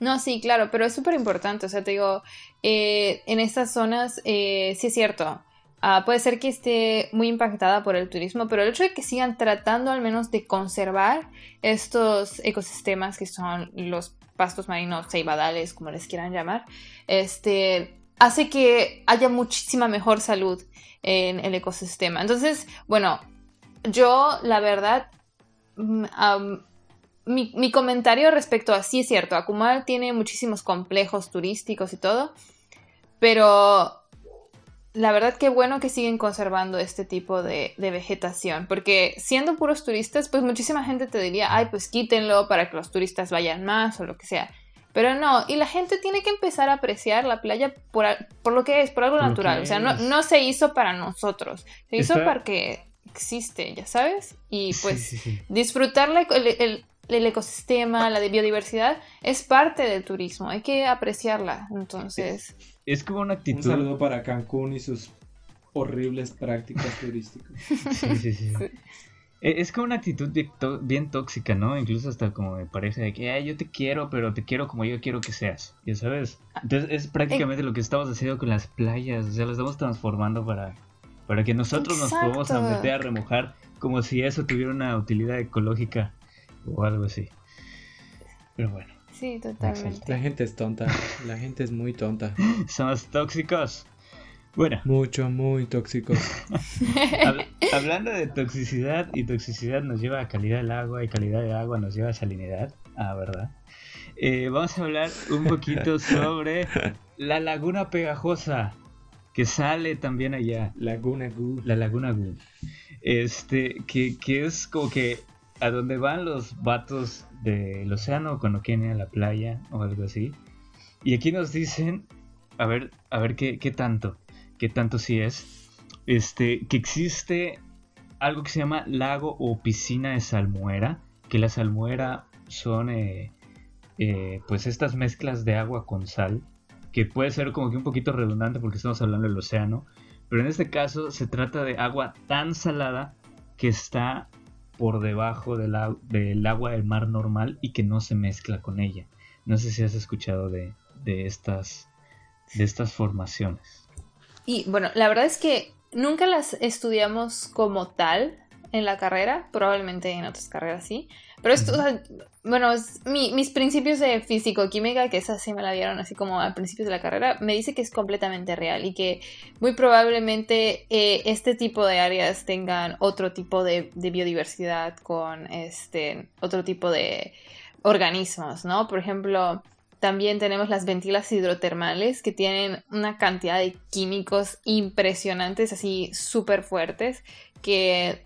No, sí, claro, pero es súper importante. O sea, te digo, eh, en estas zonas, eh, sí es cierto, ah, puede ser que esté muy impactada por el turismo, pero el hecho de que sigan tratando al menos de conservar estos ecosistemas que son los pastos marinos, ceibadales, como les quieran llamar, este, hace que haya muchísima mejor salud en el ecosistema. Entonces, bueno, yo la verdad mm, mi, comentario respecto a sí es cierto, Akumal tiene muchísimos complejos turísticos y todo, pero la verdad que bueno que siguen conservando este tipo de, vegetación, porque siendo puros turistas, pues muchísima gente te diría, ay, pues quítenlo para que los turistas vayan más o lo que sea. Pero no, y la gente tiene que empezar a apreciar la playa por, lo que es, por algo natural. O sea, no, no, se hizo para nosotros, se hizo para que existe, ya sabes. Y pues disfrutar el, el ecosistema, la biodiversidad, es parte del turismo, hay que apreciarla. Entonces. Es, como una actitud. Un saludo para Cancún y sus horribles prácticas turísticas. Sí, sí, sí. E, es como una actitud bien tóxica, ¿no? Incluso hasta como de pareja de que yo te quiero, pero te quiero como yo quiero que seas, ya sabes. Entonces es prácticamente lo que estamos haciendo con las playas, o sea, las estamos transformando para, para que nosotros nos podamos meter a remojar como si eso tuviera una utilidad ecológica o algo así. Pero bueno. Sí, totalmente. La gente es tonta, la gente es muy tonta. Somos tóxicos. Bueno. Mucho, muy tóxicos. hablando de toxicidad y toxicidad nos lleva a calidad del agua y calidad del agua nos lleva a salinidad. Ah, ¿verdad? Eh, vamos a hablar un poquito sobre la laguna pegajosa que sale también allá. Laguna Gu. La Laguna Gu. Este, que, que es como que a donde van los vatos del océano cuando quieren ir a la playa o algo así. Y aquí nos dicen, a ver, a ver qué, qué tanto, qué tanto sí es, este, que existe algo que se llama lago o piscina de salmuera, que la salmuera son eh, eh, pues estas mezclas de agua con sal, que puede ser como que un poquito redundante porque estamos hablando del océano, pero en este caso se trata de agua tan salada que está por debajo del, agua del mar normal y que no se mezcla con ella. No sé si has escuchado de, estas, de estas formaciones. Y bueno, la verdad es que nunca las estudiamos como tal, en la carrera, probablemente en otras carreras sí, pero esto, bueno, mis principios de físico-química, que esa sí me la dieron así como al principio de la carrera, me dice que es completamente real y que muy probablemente eh, este tipo de áreas tengan otro tipo de, biodiversidad con este, otro tipo de organismos, ¿no? Por ejemplo, también tenemos las ventilas hidrotermales que tienen una cantidad de químicos impresionantes, así súper fuertes, que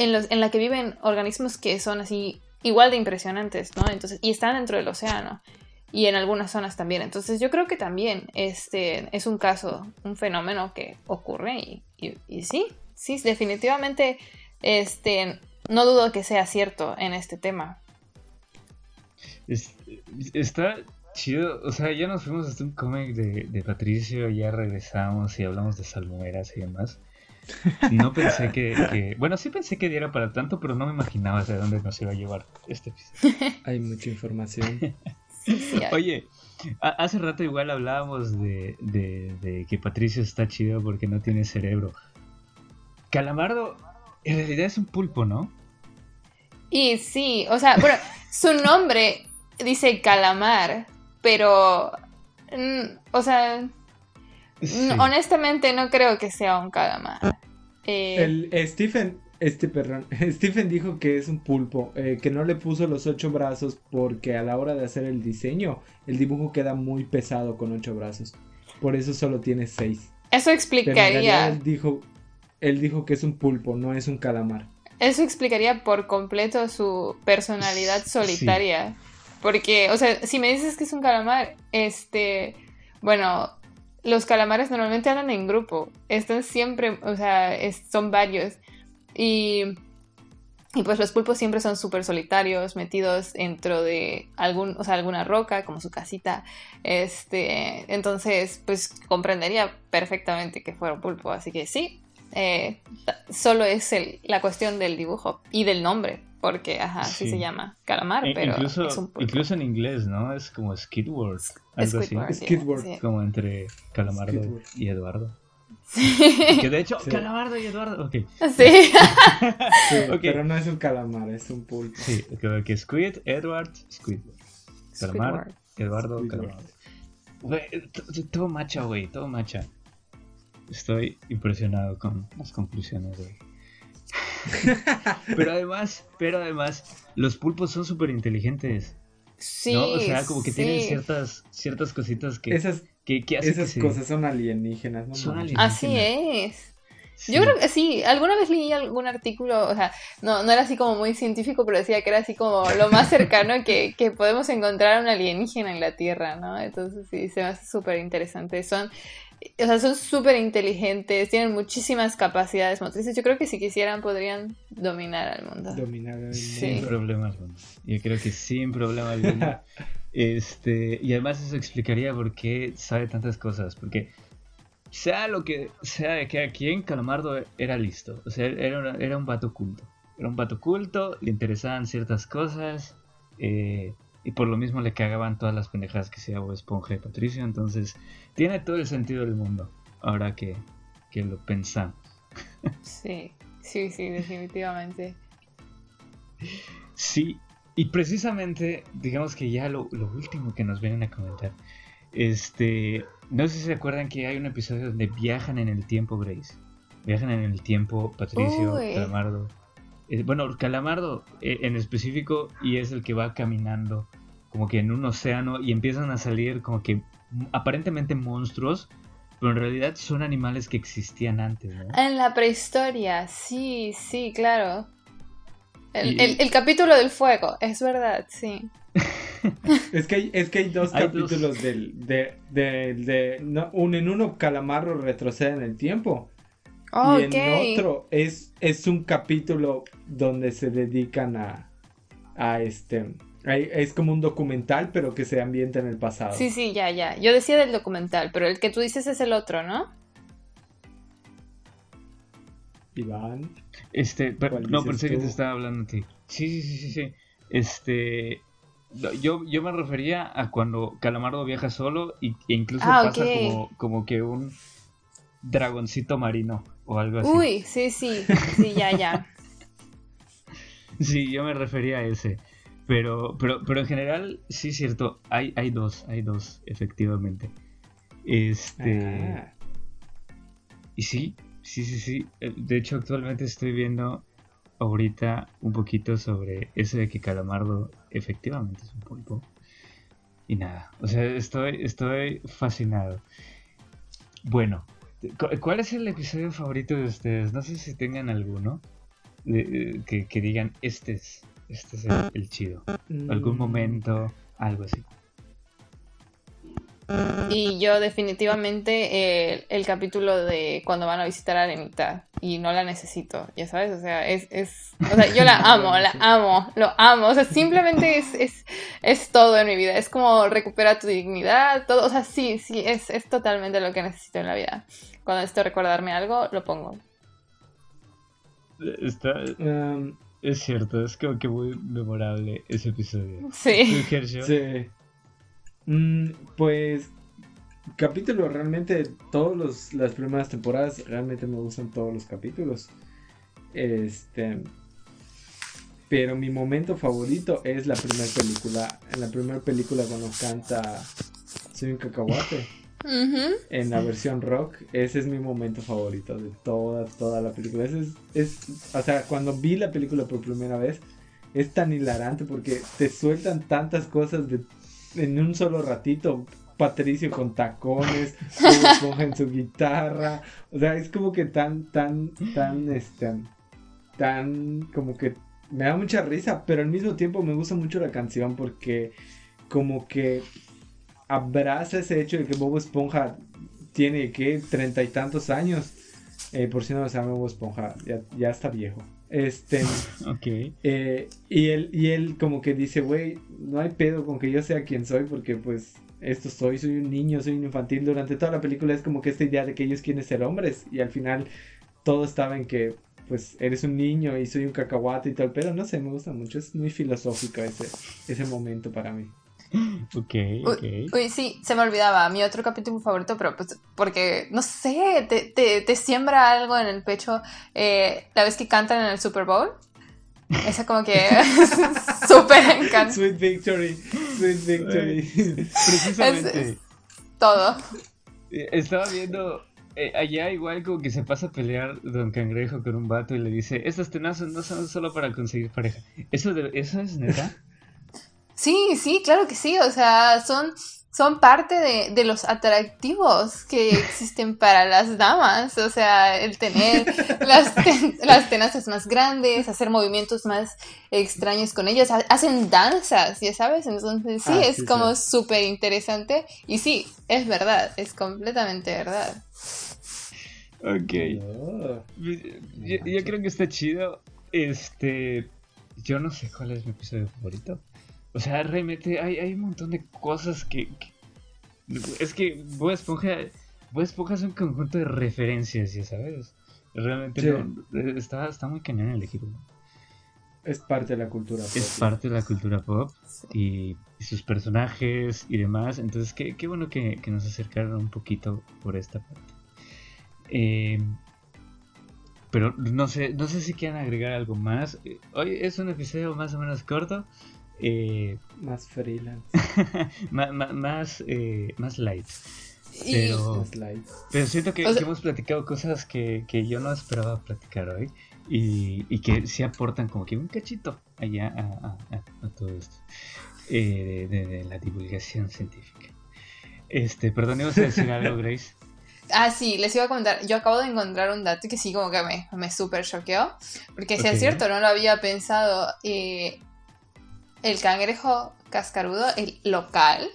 en, los, en la que viven organismos que son así igual de impresionantes, ¿no? Entonces, y están dentro del océano y en algunas zonas también. Entonces yo creo que también este es un caso, un fenómeno que ocurre y, y, sí, sí, definitivamente este, no dudo que sea cierto en este tema. está chido, o sea, ya nos fuimos hasta un cómic de, de Patricio, ya regresamos y hablamos de salmueras y demás. No pensé que, Bueno, sí pensé que diera para tanto, pero no me imaginaba hacia dónde nos iba a llevar este episodio. Hay mucha información. Oye, hace rato igual hablábamos de, de, que Patricio está chido porque no tiene cerebro. Calamardo en realidad es un pulpo, ¿no? Y sí, o sea, bueno, su nombre dice calamar, pero... Mm, o sea, honestamente no creo que sea un calamar. Eh, el, Stephen, este, perdón, Stephen dijo que es un pulpo, eh, que no le puso los ocho brazos porque a la hora de hacer el diseño, el dibujo queda muy pesado con ocho brazos. Por eso solo tiene seis. Eso explicaría. dijo, él dijo que es un pulpo, no es un calamar. Eso explicaría por completo su personalidad solitaria. Porque, o sea, si me dices que es un calamar, este, bueno, los calamares normalmente andan en grupo, están siempre, o sea, son varios. Y, y, pues los pulpos siempre son súper solitarios, metidos dentro de algún, o sea, alguna roca, como su casita. Este, entonces, pues comprendería perfectamente que fuera un pulpo. Así que sí, eh, solo es la cuestión del dibujo y del nombre, porque, ajá, sí, se llama calamar, e pero incluso, es un incluso en inglés, ¿no? Es como Skidward, algo Squidward, así. Skidward. Como entre Calamardo y Eduardo. Sí. Que de hecho, Sí. Calamardo y Eduardo, ok. sí. Sí. Pero no es un calamar, es un pulpo. Sí, que, que Squid, Edward, Squidward. Calamar, Squidward. Eduardo, Squidward. Calamardo. Güey, t- t- todo macha, güey, todo macha. Estoy impresionado con las conclusiones, güey. pero además, pero además, los pulpos son súper inteligentes, Sí, ¿no? O sea, como que tienen ciertas, ciertas cositas que, Esas, que, que hacen esas que se- cosas son alienígenas, ¿no? Son alienígenas. Así es. Sí. Yo creo que sí, alguna vez leí algún artículo, o sea, no, no era así como muy científico, pero decía que era así como lo más cercano que, que podemos encontrar a un alienígena en la Tierra, ¿no? Entonces sí, se me hace súper interesante. Son, o sea, son súper inteligentes, tienen muchísimas capacidades motrices. Yo creo que si quisieran podrían dominar al mundo. Dominar el Sin Sí. problema alguno. Yo creo que sin problema alguno. Este, y además eso explicaría por qué sabe tantas cosas. Porque sea lo que sea de que aquí en Calamardo era listo. O sea, era, una- era un vato culto. Era un vato culto, le interesaban ciertas cosas. eh, y por lo mismo le cagaban todas las pendejadas que hacía Bob Esponja y Patricio. Entonces, tiene todo el sentido del mundo. Ahora que, que lo pensamos. Sí, sí, sí, definitivamente. Sí, y precisamente, digamos que ya lo, lo último que nos vienen a comentar. Este, no sé si se acuerdan que hay un episodio donde viajan en el tiempo, Grace. Viajan en el tiempo Patricio, Uy. Eh, bueno, Calamardo eh, en específico y es el que va caminando como que en un océano y empiezan a salir como que m- aparentemente monstruos, pero en realidad son animales que existían antes, ¿no? En la prehistoria, sí, sí, claro. El, Y- el- el capítulo del fuego, es verdad, sí. Es que hay, es que hay dos Hay capítulos dos. del, de, de, de- no, un, en uno Calamarro retrocede en el tiempo Oh, y en otro es, es un capítulo donde se dedican a, a este, es como un documental pero que se ambienta en el pasado. Sí, sí, ya, ya. Yo decía del documental, pero el que tú dices es el otro, ¿no? Iván, Este, pero- ¿Cuál no, pensé que tú? te estaba hablando a ti. Sí, sí, sí, sí, sí. Este, yo, yo me refería a cuando Calamardo viaja solo y, e incluso Ah, pasa como, como que un dragoncito marino o algo así. Uy, sí, sí, sí, ya, ya. Sí, yo me refería a ese. Pero, pero, pero en general, sí es cierto, hay, hay dos, hay dos, efectivamente. Este. Ah, Y sí, sí, sí, sí. Eh, De hecho, actualmente estoy viendo ahorita un poquito sobre eso de que Calamardo efectivamente es un pulpo. Y nada, o sea, estoy, estoy fascinado. Bueno, ¿cuál es el episodio favorito de ustedes? No sé si tengan alguno eh, que, que digan, este es, este es el, el chido. Algún mm, momento, algo así. Y yo definitivamente el, el capítulo de cuando van a visitar a Arenita y no la necesito, ya sabes, o sea, es, es o sea, yo la amo, la amo, lo amo, o sea, simplemente es, es, es todo en mi vida, es como recupera tu dignidad, todo, o sea, sí, sí, es, es totalmente lo que necesito en la vida. Cuando necesito recordarme algo, lo pongo. Está, um, es cierto, es como que muy memorable ese episodio. Sí. Sí. Mm, pues capítulo realmente todos los las primeras temporadas realmente me gustan todos los capítulos. Este pero mi momento favorito es la primera película, en la primera película cuando canta Soy un cacahuate en la versión rock, ese es mi momento favorito de toda toda la película. Ese es, es o sea, cuando vi la película por primera vez es tan hilarante porque te sueltan tantas cosas de, en un solo ratito Patricio con tacones, Bob Esponja en su guitarra. O sea, es como que tan, tan, tan, este, tan, como que me da mucha risa, pero al mismo tiempo me gusta mucho la canción porque como que abraza ese hecho de que Bob Esponja tiene que treinta y tantos años. Eh, por si no lo sabe, Bob Esponja ya, ya está viejo. Este. Ok. Eh, y, él, y él como que dice, güey, no hay pedo con que yo sea quien soy porque pues esto soy, soy un niño, soy un infantil. Durante toda la película es como que esta idea de que ellos quieren ser hombres y al final todo estaba en que pues eres un niño y soy un cacahuate y tal, pero no sé, me gusta mucho, es muy filosófico ese, ese momento para mí. Ok, ok. Uy, uy, sí, se me olvidaba. Mi otro capítulo favorito, pero pues porque, no sé, te, te, te siembra algo en el pecho. Eh, la vez que cantan en el Super Bowl. Esa como que súper encanta. Sweet Victory, Sweet Victory. Precisamente. Es- Todo. eh, Estaba viendo. eh, allá igual como que se pasa a pelear Don Cangrejo con un vato y le dice, estos tenazos no son solo para conseguir pareja. ¿Eso, de- ¿eso es neta? Sí, sí, claro que sí. O sea, son, son parte de, de los atractivos que existen para las damas. O sea, el tener las, ten- las tenazas más grandes, hacer movimientos más extraños con ellas. Ha- Hacen danzas, ya sabes. Entonces, sí, Ah, es sí, como sí. súper interesante. Y sí, es verdad, es completamente verdad. Ok. Oh. Yo, yo creo que está chido. Este. Yo no sé cuál es mi episodio favorito. O sea, realmente hay, hay un montón de cosas que. que- es que Bob Esponja. Bob Esponja es un conjunto de referencias, ya sabes. Realmente Sí. no- está, está muy cañón el equipo. Es parte de la cultura. Es propia. parte de la cultura pop y, y sus personajes y demás. Entonces, qué, qué bueno que, que nos acercaron un poquito por esta parte. Eh, pero no sé, no sé si quieren agregar algo más. Eh, Hoy es un episodio más o menos corto. Eh, Más freelance, más, eh, más light. Pero, más light. pero siento que, O sea- que hemos platicado cosas que, que yo no esperaba platicar hoy y, y que sí aportan como que un cachito allá a, a- a- a todo esto eh, de, de- de la divulgación científica. Este, perdón, ibas a decir algo, Grace. Ah, sí, les iba a comentar. Yo acabo de encontrar un dato que sí, como que me, me súper choqueó. Porque si es cierto, no lo había pensado. eh, el cangrejo cascarudo, el local,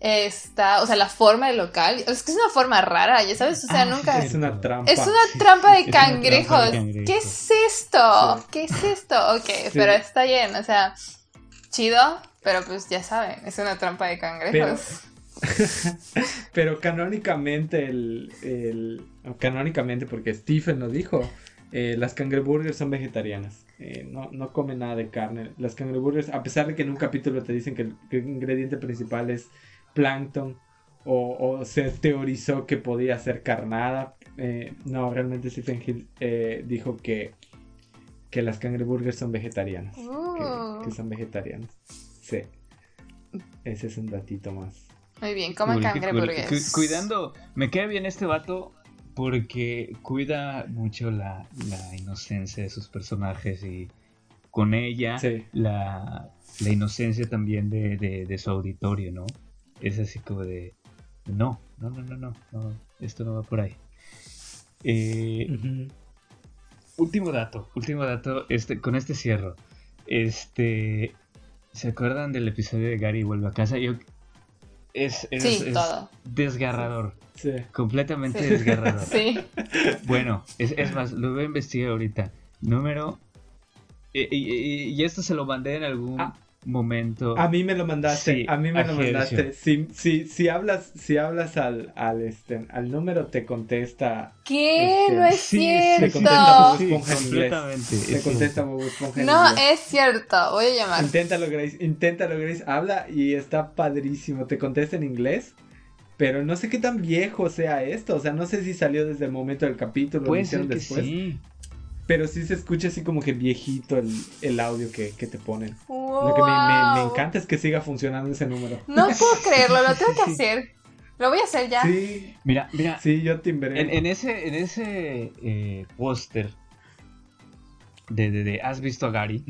está. O sea, la forma del local. Es que es una forma rara, ya sabes. O sea, Ah, nunca. Es una trampa. Es una trampa de trampa cangrejos. ¿Qué es esto? Sí. ¿Qué es esto? Ok, pero está bien, o sea, chido, pero pues ya saben, es una trampa de cangrejos. Pero canónicamente, el, el- Canónicamente, porque Stephen lo dijo, eh, las cangreburgers son vegetarianas. Eh, no, no comen nada de carne. Las cangreburgers, a pesar de que en un capítulo te dicen que el, que el ingrediente principal es plancton, o, o se teorizó que podía ser carnada, eh, no, realmente Stephen Hill eh, dijo que, que las cangreburgers son vegetarianas. que- Uh. Que, son vegetarianas. Sí. Ese es un datito más. Muy bien, coman cangreburgers. Cu- cuidando, me queda bien este vato porque cuida mucho la, la inocencia de sus personajes y con ella Sí. la, la inocencia también de, de- de su auditorio, ¿no? Es así como de, no, no, no, no, no, no, esto no va por ahí. Eh, último dato, último dato, este, con este cierro. Este, ¿se acuerdan del episodio de Gary vuelve a casa? Yo, es, es- Sí, es todo. desgarrador, Sí. completamente Sí. desgarrador. Sí. Bueno, es, es más, lo voy a investigar ahorita. Número. Y, y- y- y esto se lo mandé en algún Ah. Momento. A mí me lo mandaste, Sí, a mí me a lo mandaste. Si, si, si hablas, si hablas al, al, este, al número, te contesta, ¿Qué? Este, no es sí, te cierto. contesta Sí, Esponja en inglés. completamente. Te es contesta cierto. Bob Esponja en No inglés. es cierto. Voy a llamar. Inténtalo, Grace, inténtalo, Grace. Habla y está padrísimo. Te contesta en inglés. Pero no sé qué tan viejo sea esto. O sea, no sé si salió desde el momento del capítulo o lo Puede hicieron ser que después. sí. Pero sí se escucha así como que viejito el, el audio que, que te ponen. Lo que me, me- encanta es que siga funcionando ese número. No puedo creerlo, lo tengo que Sí. hacer. Lo voy a hacer ya. Sí, Mira, mira. sí, yo timbré. En, en ese, en ese eh, póster de, de, de ¿Has visto a Gary?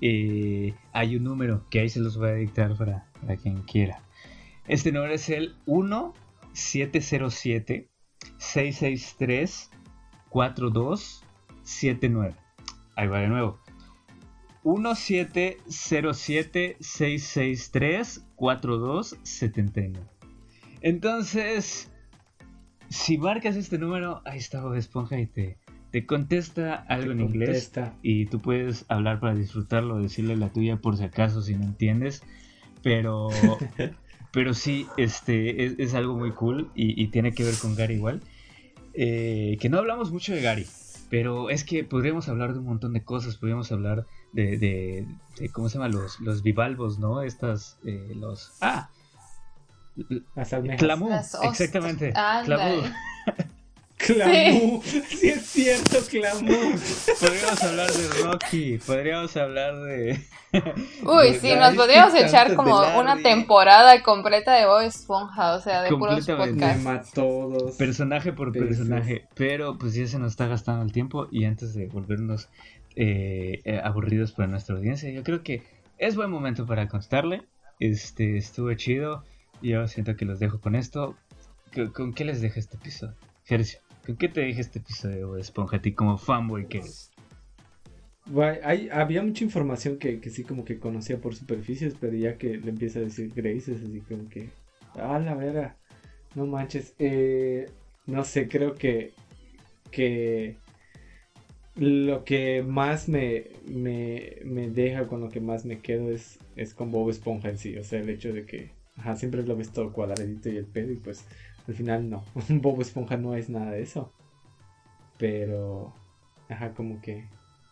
Eh, hay un número que ahí se los voy a dictar para, para quien quiera. Este número es el 1707 663 4279. Ahí va de nuevo. 1707 663 4279. Entonces, si marcas este número, ahí está Bob Esponja y te, te contesta algo en inglés. Y tú puedes hablar para disfrutarlo, decirle la tuya por si acaso si no entiendes. Pero, pero sí, este, es, algo muy cool y, tiene que ver con Gary igual. Eh, que no hablamos mucho de Gary, pero es que podríamos hablar de un montón de cosas. Podríamos hablar de, de, ¿cómo se llama? Los, los bivalvos, ¿no? Estas, eh, los... Ah, las almejas. Clamú, exactamente. Clamú. Clamú, sí. es cierto, Clamú. Podríamos hablar de Rocky, podríamos hablar de. Uy, sí, nos podríamos echar como una temporada completa de Bob Esponja, o sea, de puros podcasts. todos. Personaje por personaje, pero pues ya se nos está gastando el tiempo y antes de volvernos eh, eh, aburridos para nuestra audiencia, yo creo que es buen momento para contarle. Este, estuvo chido. Yo siento que los dejo con esto. ¿Con qué les dejo este episodio? Gercio, ¿con qué te deja este episodio, Esponja, a ti como fanboy que eres? hay, había mucha información que, que, sí como que conocía por superficies, pero ya que le empieza a decir Grace es así como que... Ah, la vera. No manches. Eh, no sé, creo que... Que... Lo que más me, me, me deja, con lo que más me quedo es, es con Bob Esponja en sí. O sea, el hecho de que Ajá, siempre lo ves todo cuadradito y el pedo y pues al final no. Bob Esponja no es nada de eso. Pero, ajá, como que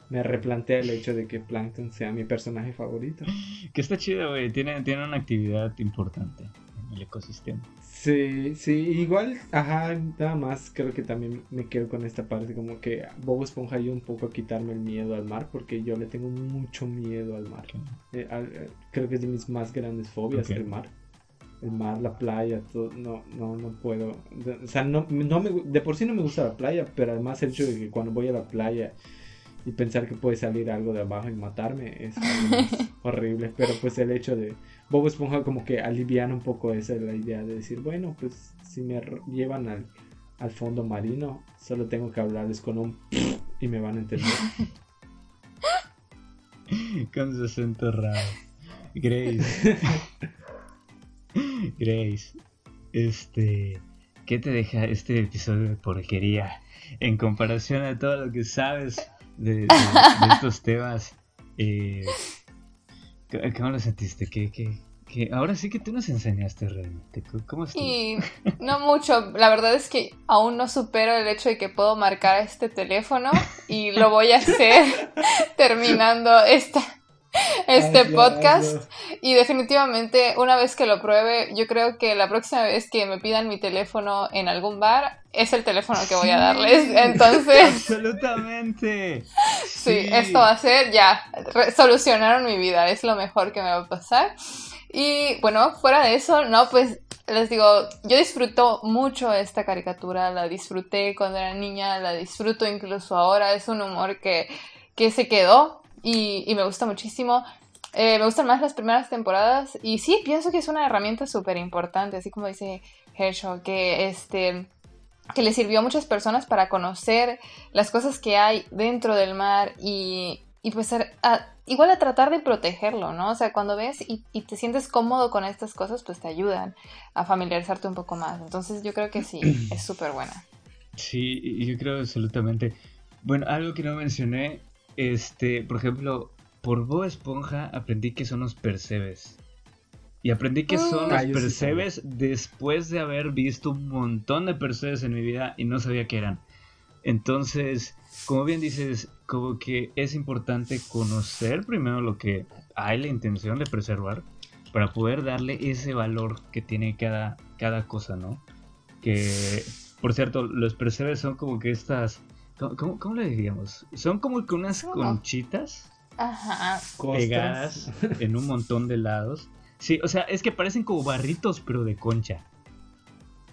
me replantea el hecho de que Plankton sea mi personaje favorito. Que está chido, güey. Tiene, tiene una actividad importante en el ecosistema. Sí, sí, igual, ajá, nada más creo que también me quedo con esta parte, como que Bob Esponja ayuda un poco a quitarme el miedo al mar, porque yo le tengo mucho miedo al mar. Eh, eh, creo que es de mis más grandes fobias el mar el mar, la playa, todo, no, no, no puedo. O sea, no, no me, de por sí no me gusta la playa, pero además el hecho de que cuando voy a la playa y pensar que puede salir algo de abajo y matarme es horrible. Pero pues el hecho de Bob Esponja como que aliviana un poco esa la idea de decir, bueno, pues si me llevan al, al fondo marino, solo tengo que hablarles con un y me van a entender. con su acento raro. Grace. Grace, este, ¿qué te deja este episodio de porquería en comparación a todo lo que sabes de, estos temas? Eh, ¿Cómo lo sentiste? ¿Qué, ahora sí que tú nos enseñaste realmente. ¿Cómo estuvo? Y no mucho. La verdad es que aún no supero el hecho de que puedo marcar este teléfono y lo voy a hacer terminando esta este podcast. Y definitivamente, una vez que lo pruebe, yo creo que la próxima vez que me pidan mi teléfono en algún bar, es el teléfono que voy a darles. Entonces. Absolutamente. Sí, esto va a ser ya. Solucionaron mi vida. Es lo mejor que me va a pasar. Y bueno, fuera de eso, no, pues les digo, yo disfruto mucho esta caricatura. La disfruté cuando era niña, la disfruto incluso ahora. Es un humor que, que se quedó y, me gusta muchísimo. Eh, me gustan más las primeras temporadas y sí, pienso que es una herramienta súper importante, así como dice Herschel, que, este, que le sirvió a muchas personas para conocer las cosas que hay dentro del mar y, y pues igual a tratar de protegerlo, ¿no? O sea, cuando ves y, y te sientes cómodo con estas cosas, pues te ayudan a familiarizarte un poco más. Entonces yo creo que sí, es súper buena. Sí, yo creo absolutamente. Bueno, algo que no mencioné este, por ejemplo, por Bo Esponja aprendí que son los percebes. Y aprendí que son los percebes después de haber visto un montón de percebes en mi vida y no sabía qué eran. Entonces, como bien dices, como que es importante conocer primero lo que hay la intención de preservar para poder darle ese valor que tiene cada, cada cosa, ¿no? Que, por cierto, los percebes son como que estas ¿Cómo, le diríamos? Son como que unas conchitas pegadas en un montón de lados. Sí, o sea, es que parecen como barritos, pero de concha.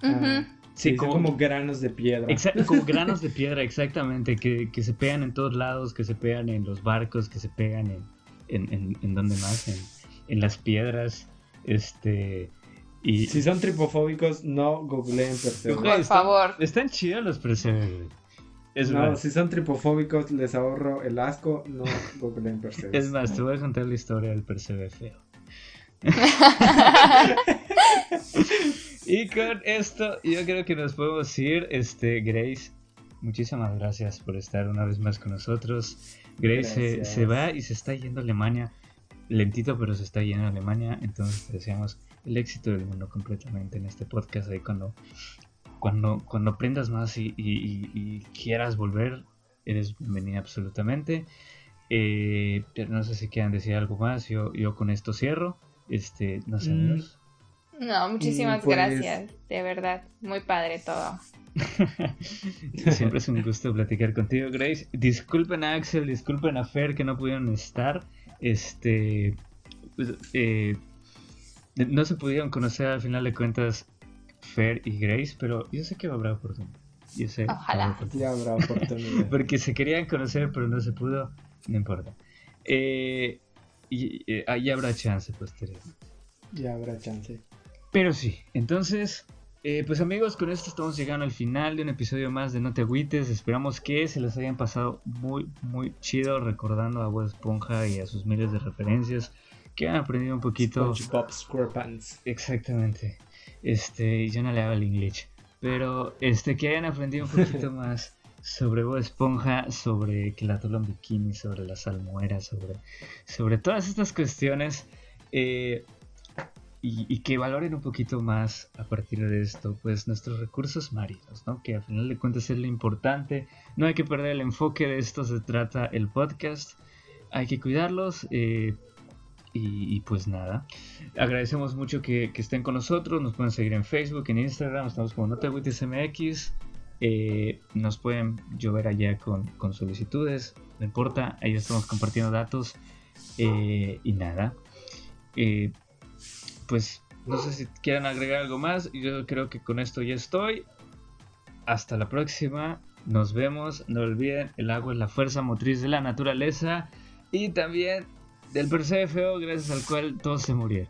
Ah, sí, como, granos de piedra. como granos de piedra, exactamente, que, se pegan en todos lados, que se pegan en los barcos, que se pegan en, en, en, donde más, en, las piedras. Este, Y, Si son tripofóbicos, no googleen Perseus. Por están- favor. Están chidos los Perseus. Es No, más, si son tripofóbicos, les ahorro el asco, no googleen Perseus. es más, te voy a contar la historia del Perseus feo. y con esto, yo creo que nos podemos ir. Este, Grace, muchísimas gracias por estar una vez más con nosotros. Grace se, va y se está yendo a Alemania. Lentito, pero se está yendo a Alemania. Entonces te deseamos el éxito del mundo completamente en este podcast. Ahí cuando, cuando, cuando aprendas más y, y- y- y quieras volver, eres bienvenida absolutamente. Eh, pero no sé si quieran decir algo más. Yo, yo con esto cierro. Este, no sé, Mm. amigos. No, muchísimas pues- gracias. De verdad, muy padre todo. Siempre es un gusto platicar contigo, Grace. Disculpen a Axel, disculpen a Fer que no pudieron estar. Este. pues, eh, no se pudieron conocer al final de cuentas Fer y Grace, pero yo sé que habrá oportunidad. Yo sé. que Ojalá. habrá oportunidad. Ya habrá oportunidad. Porque se querían conocer, pero no se pudo. No importa. Eh, y eh, ahí habrá chance posterior. ya habrá chance. Pero sí, entonces, eh, pues amigos, con esto estamos llegando al final de un episodio más de No te agüites. Esperamos que se les hayan pasado muy, muy chido recordando a Bob Esponja y a sus miles de referencias. Que han aprendido un poquito. SpongeBob SquarePants. Exactamente. Este, yo no le hago el inglés. Pero este, que hayan aprendido un poquito más sobre Bob Esponja, sobre que la en bikini, sobre las almueras, sobre, sobre todas estas cuestiones. eh, y, y que valoren un poquito más a partir de esto, pues nuestros recursos marinos, ¿no? Que al final de cuentas es lo importante. No hay que perder el enfoque de esto, se trata el podcast. Hay que cuidarlos. eh, y, pues nada. Agradecemos mucho que, estén con nosotros. Nos pueden seguir en Facebook, en Instagram. Estamos como NoteWitesMX. Eh, nos pueden llover allá con, con solicitudes. No importa, ahí estamos compartiendo datos. Eh, y nada. Eh, pues no sé si quieran agregar algo más. Yo creo que con esto ya estoy. Hasta la próxima. Nos vemos. No olviden, el agua es la fuerza motriz de la naturaleza. Y también del Persefeo, gracias al cual todos se murieron.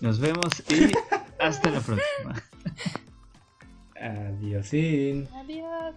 Nos vemos y hasta la próxima. Adiós. Adiós.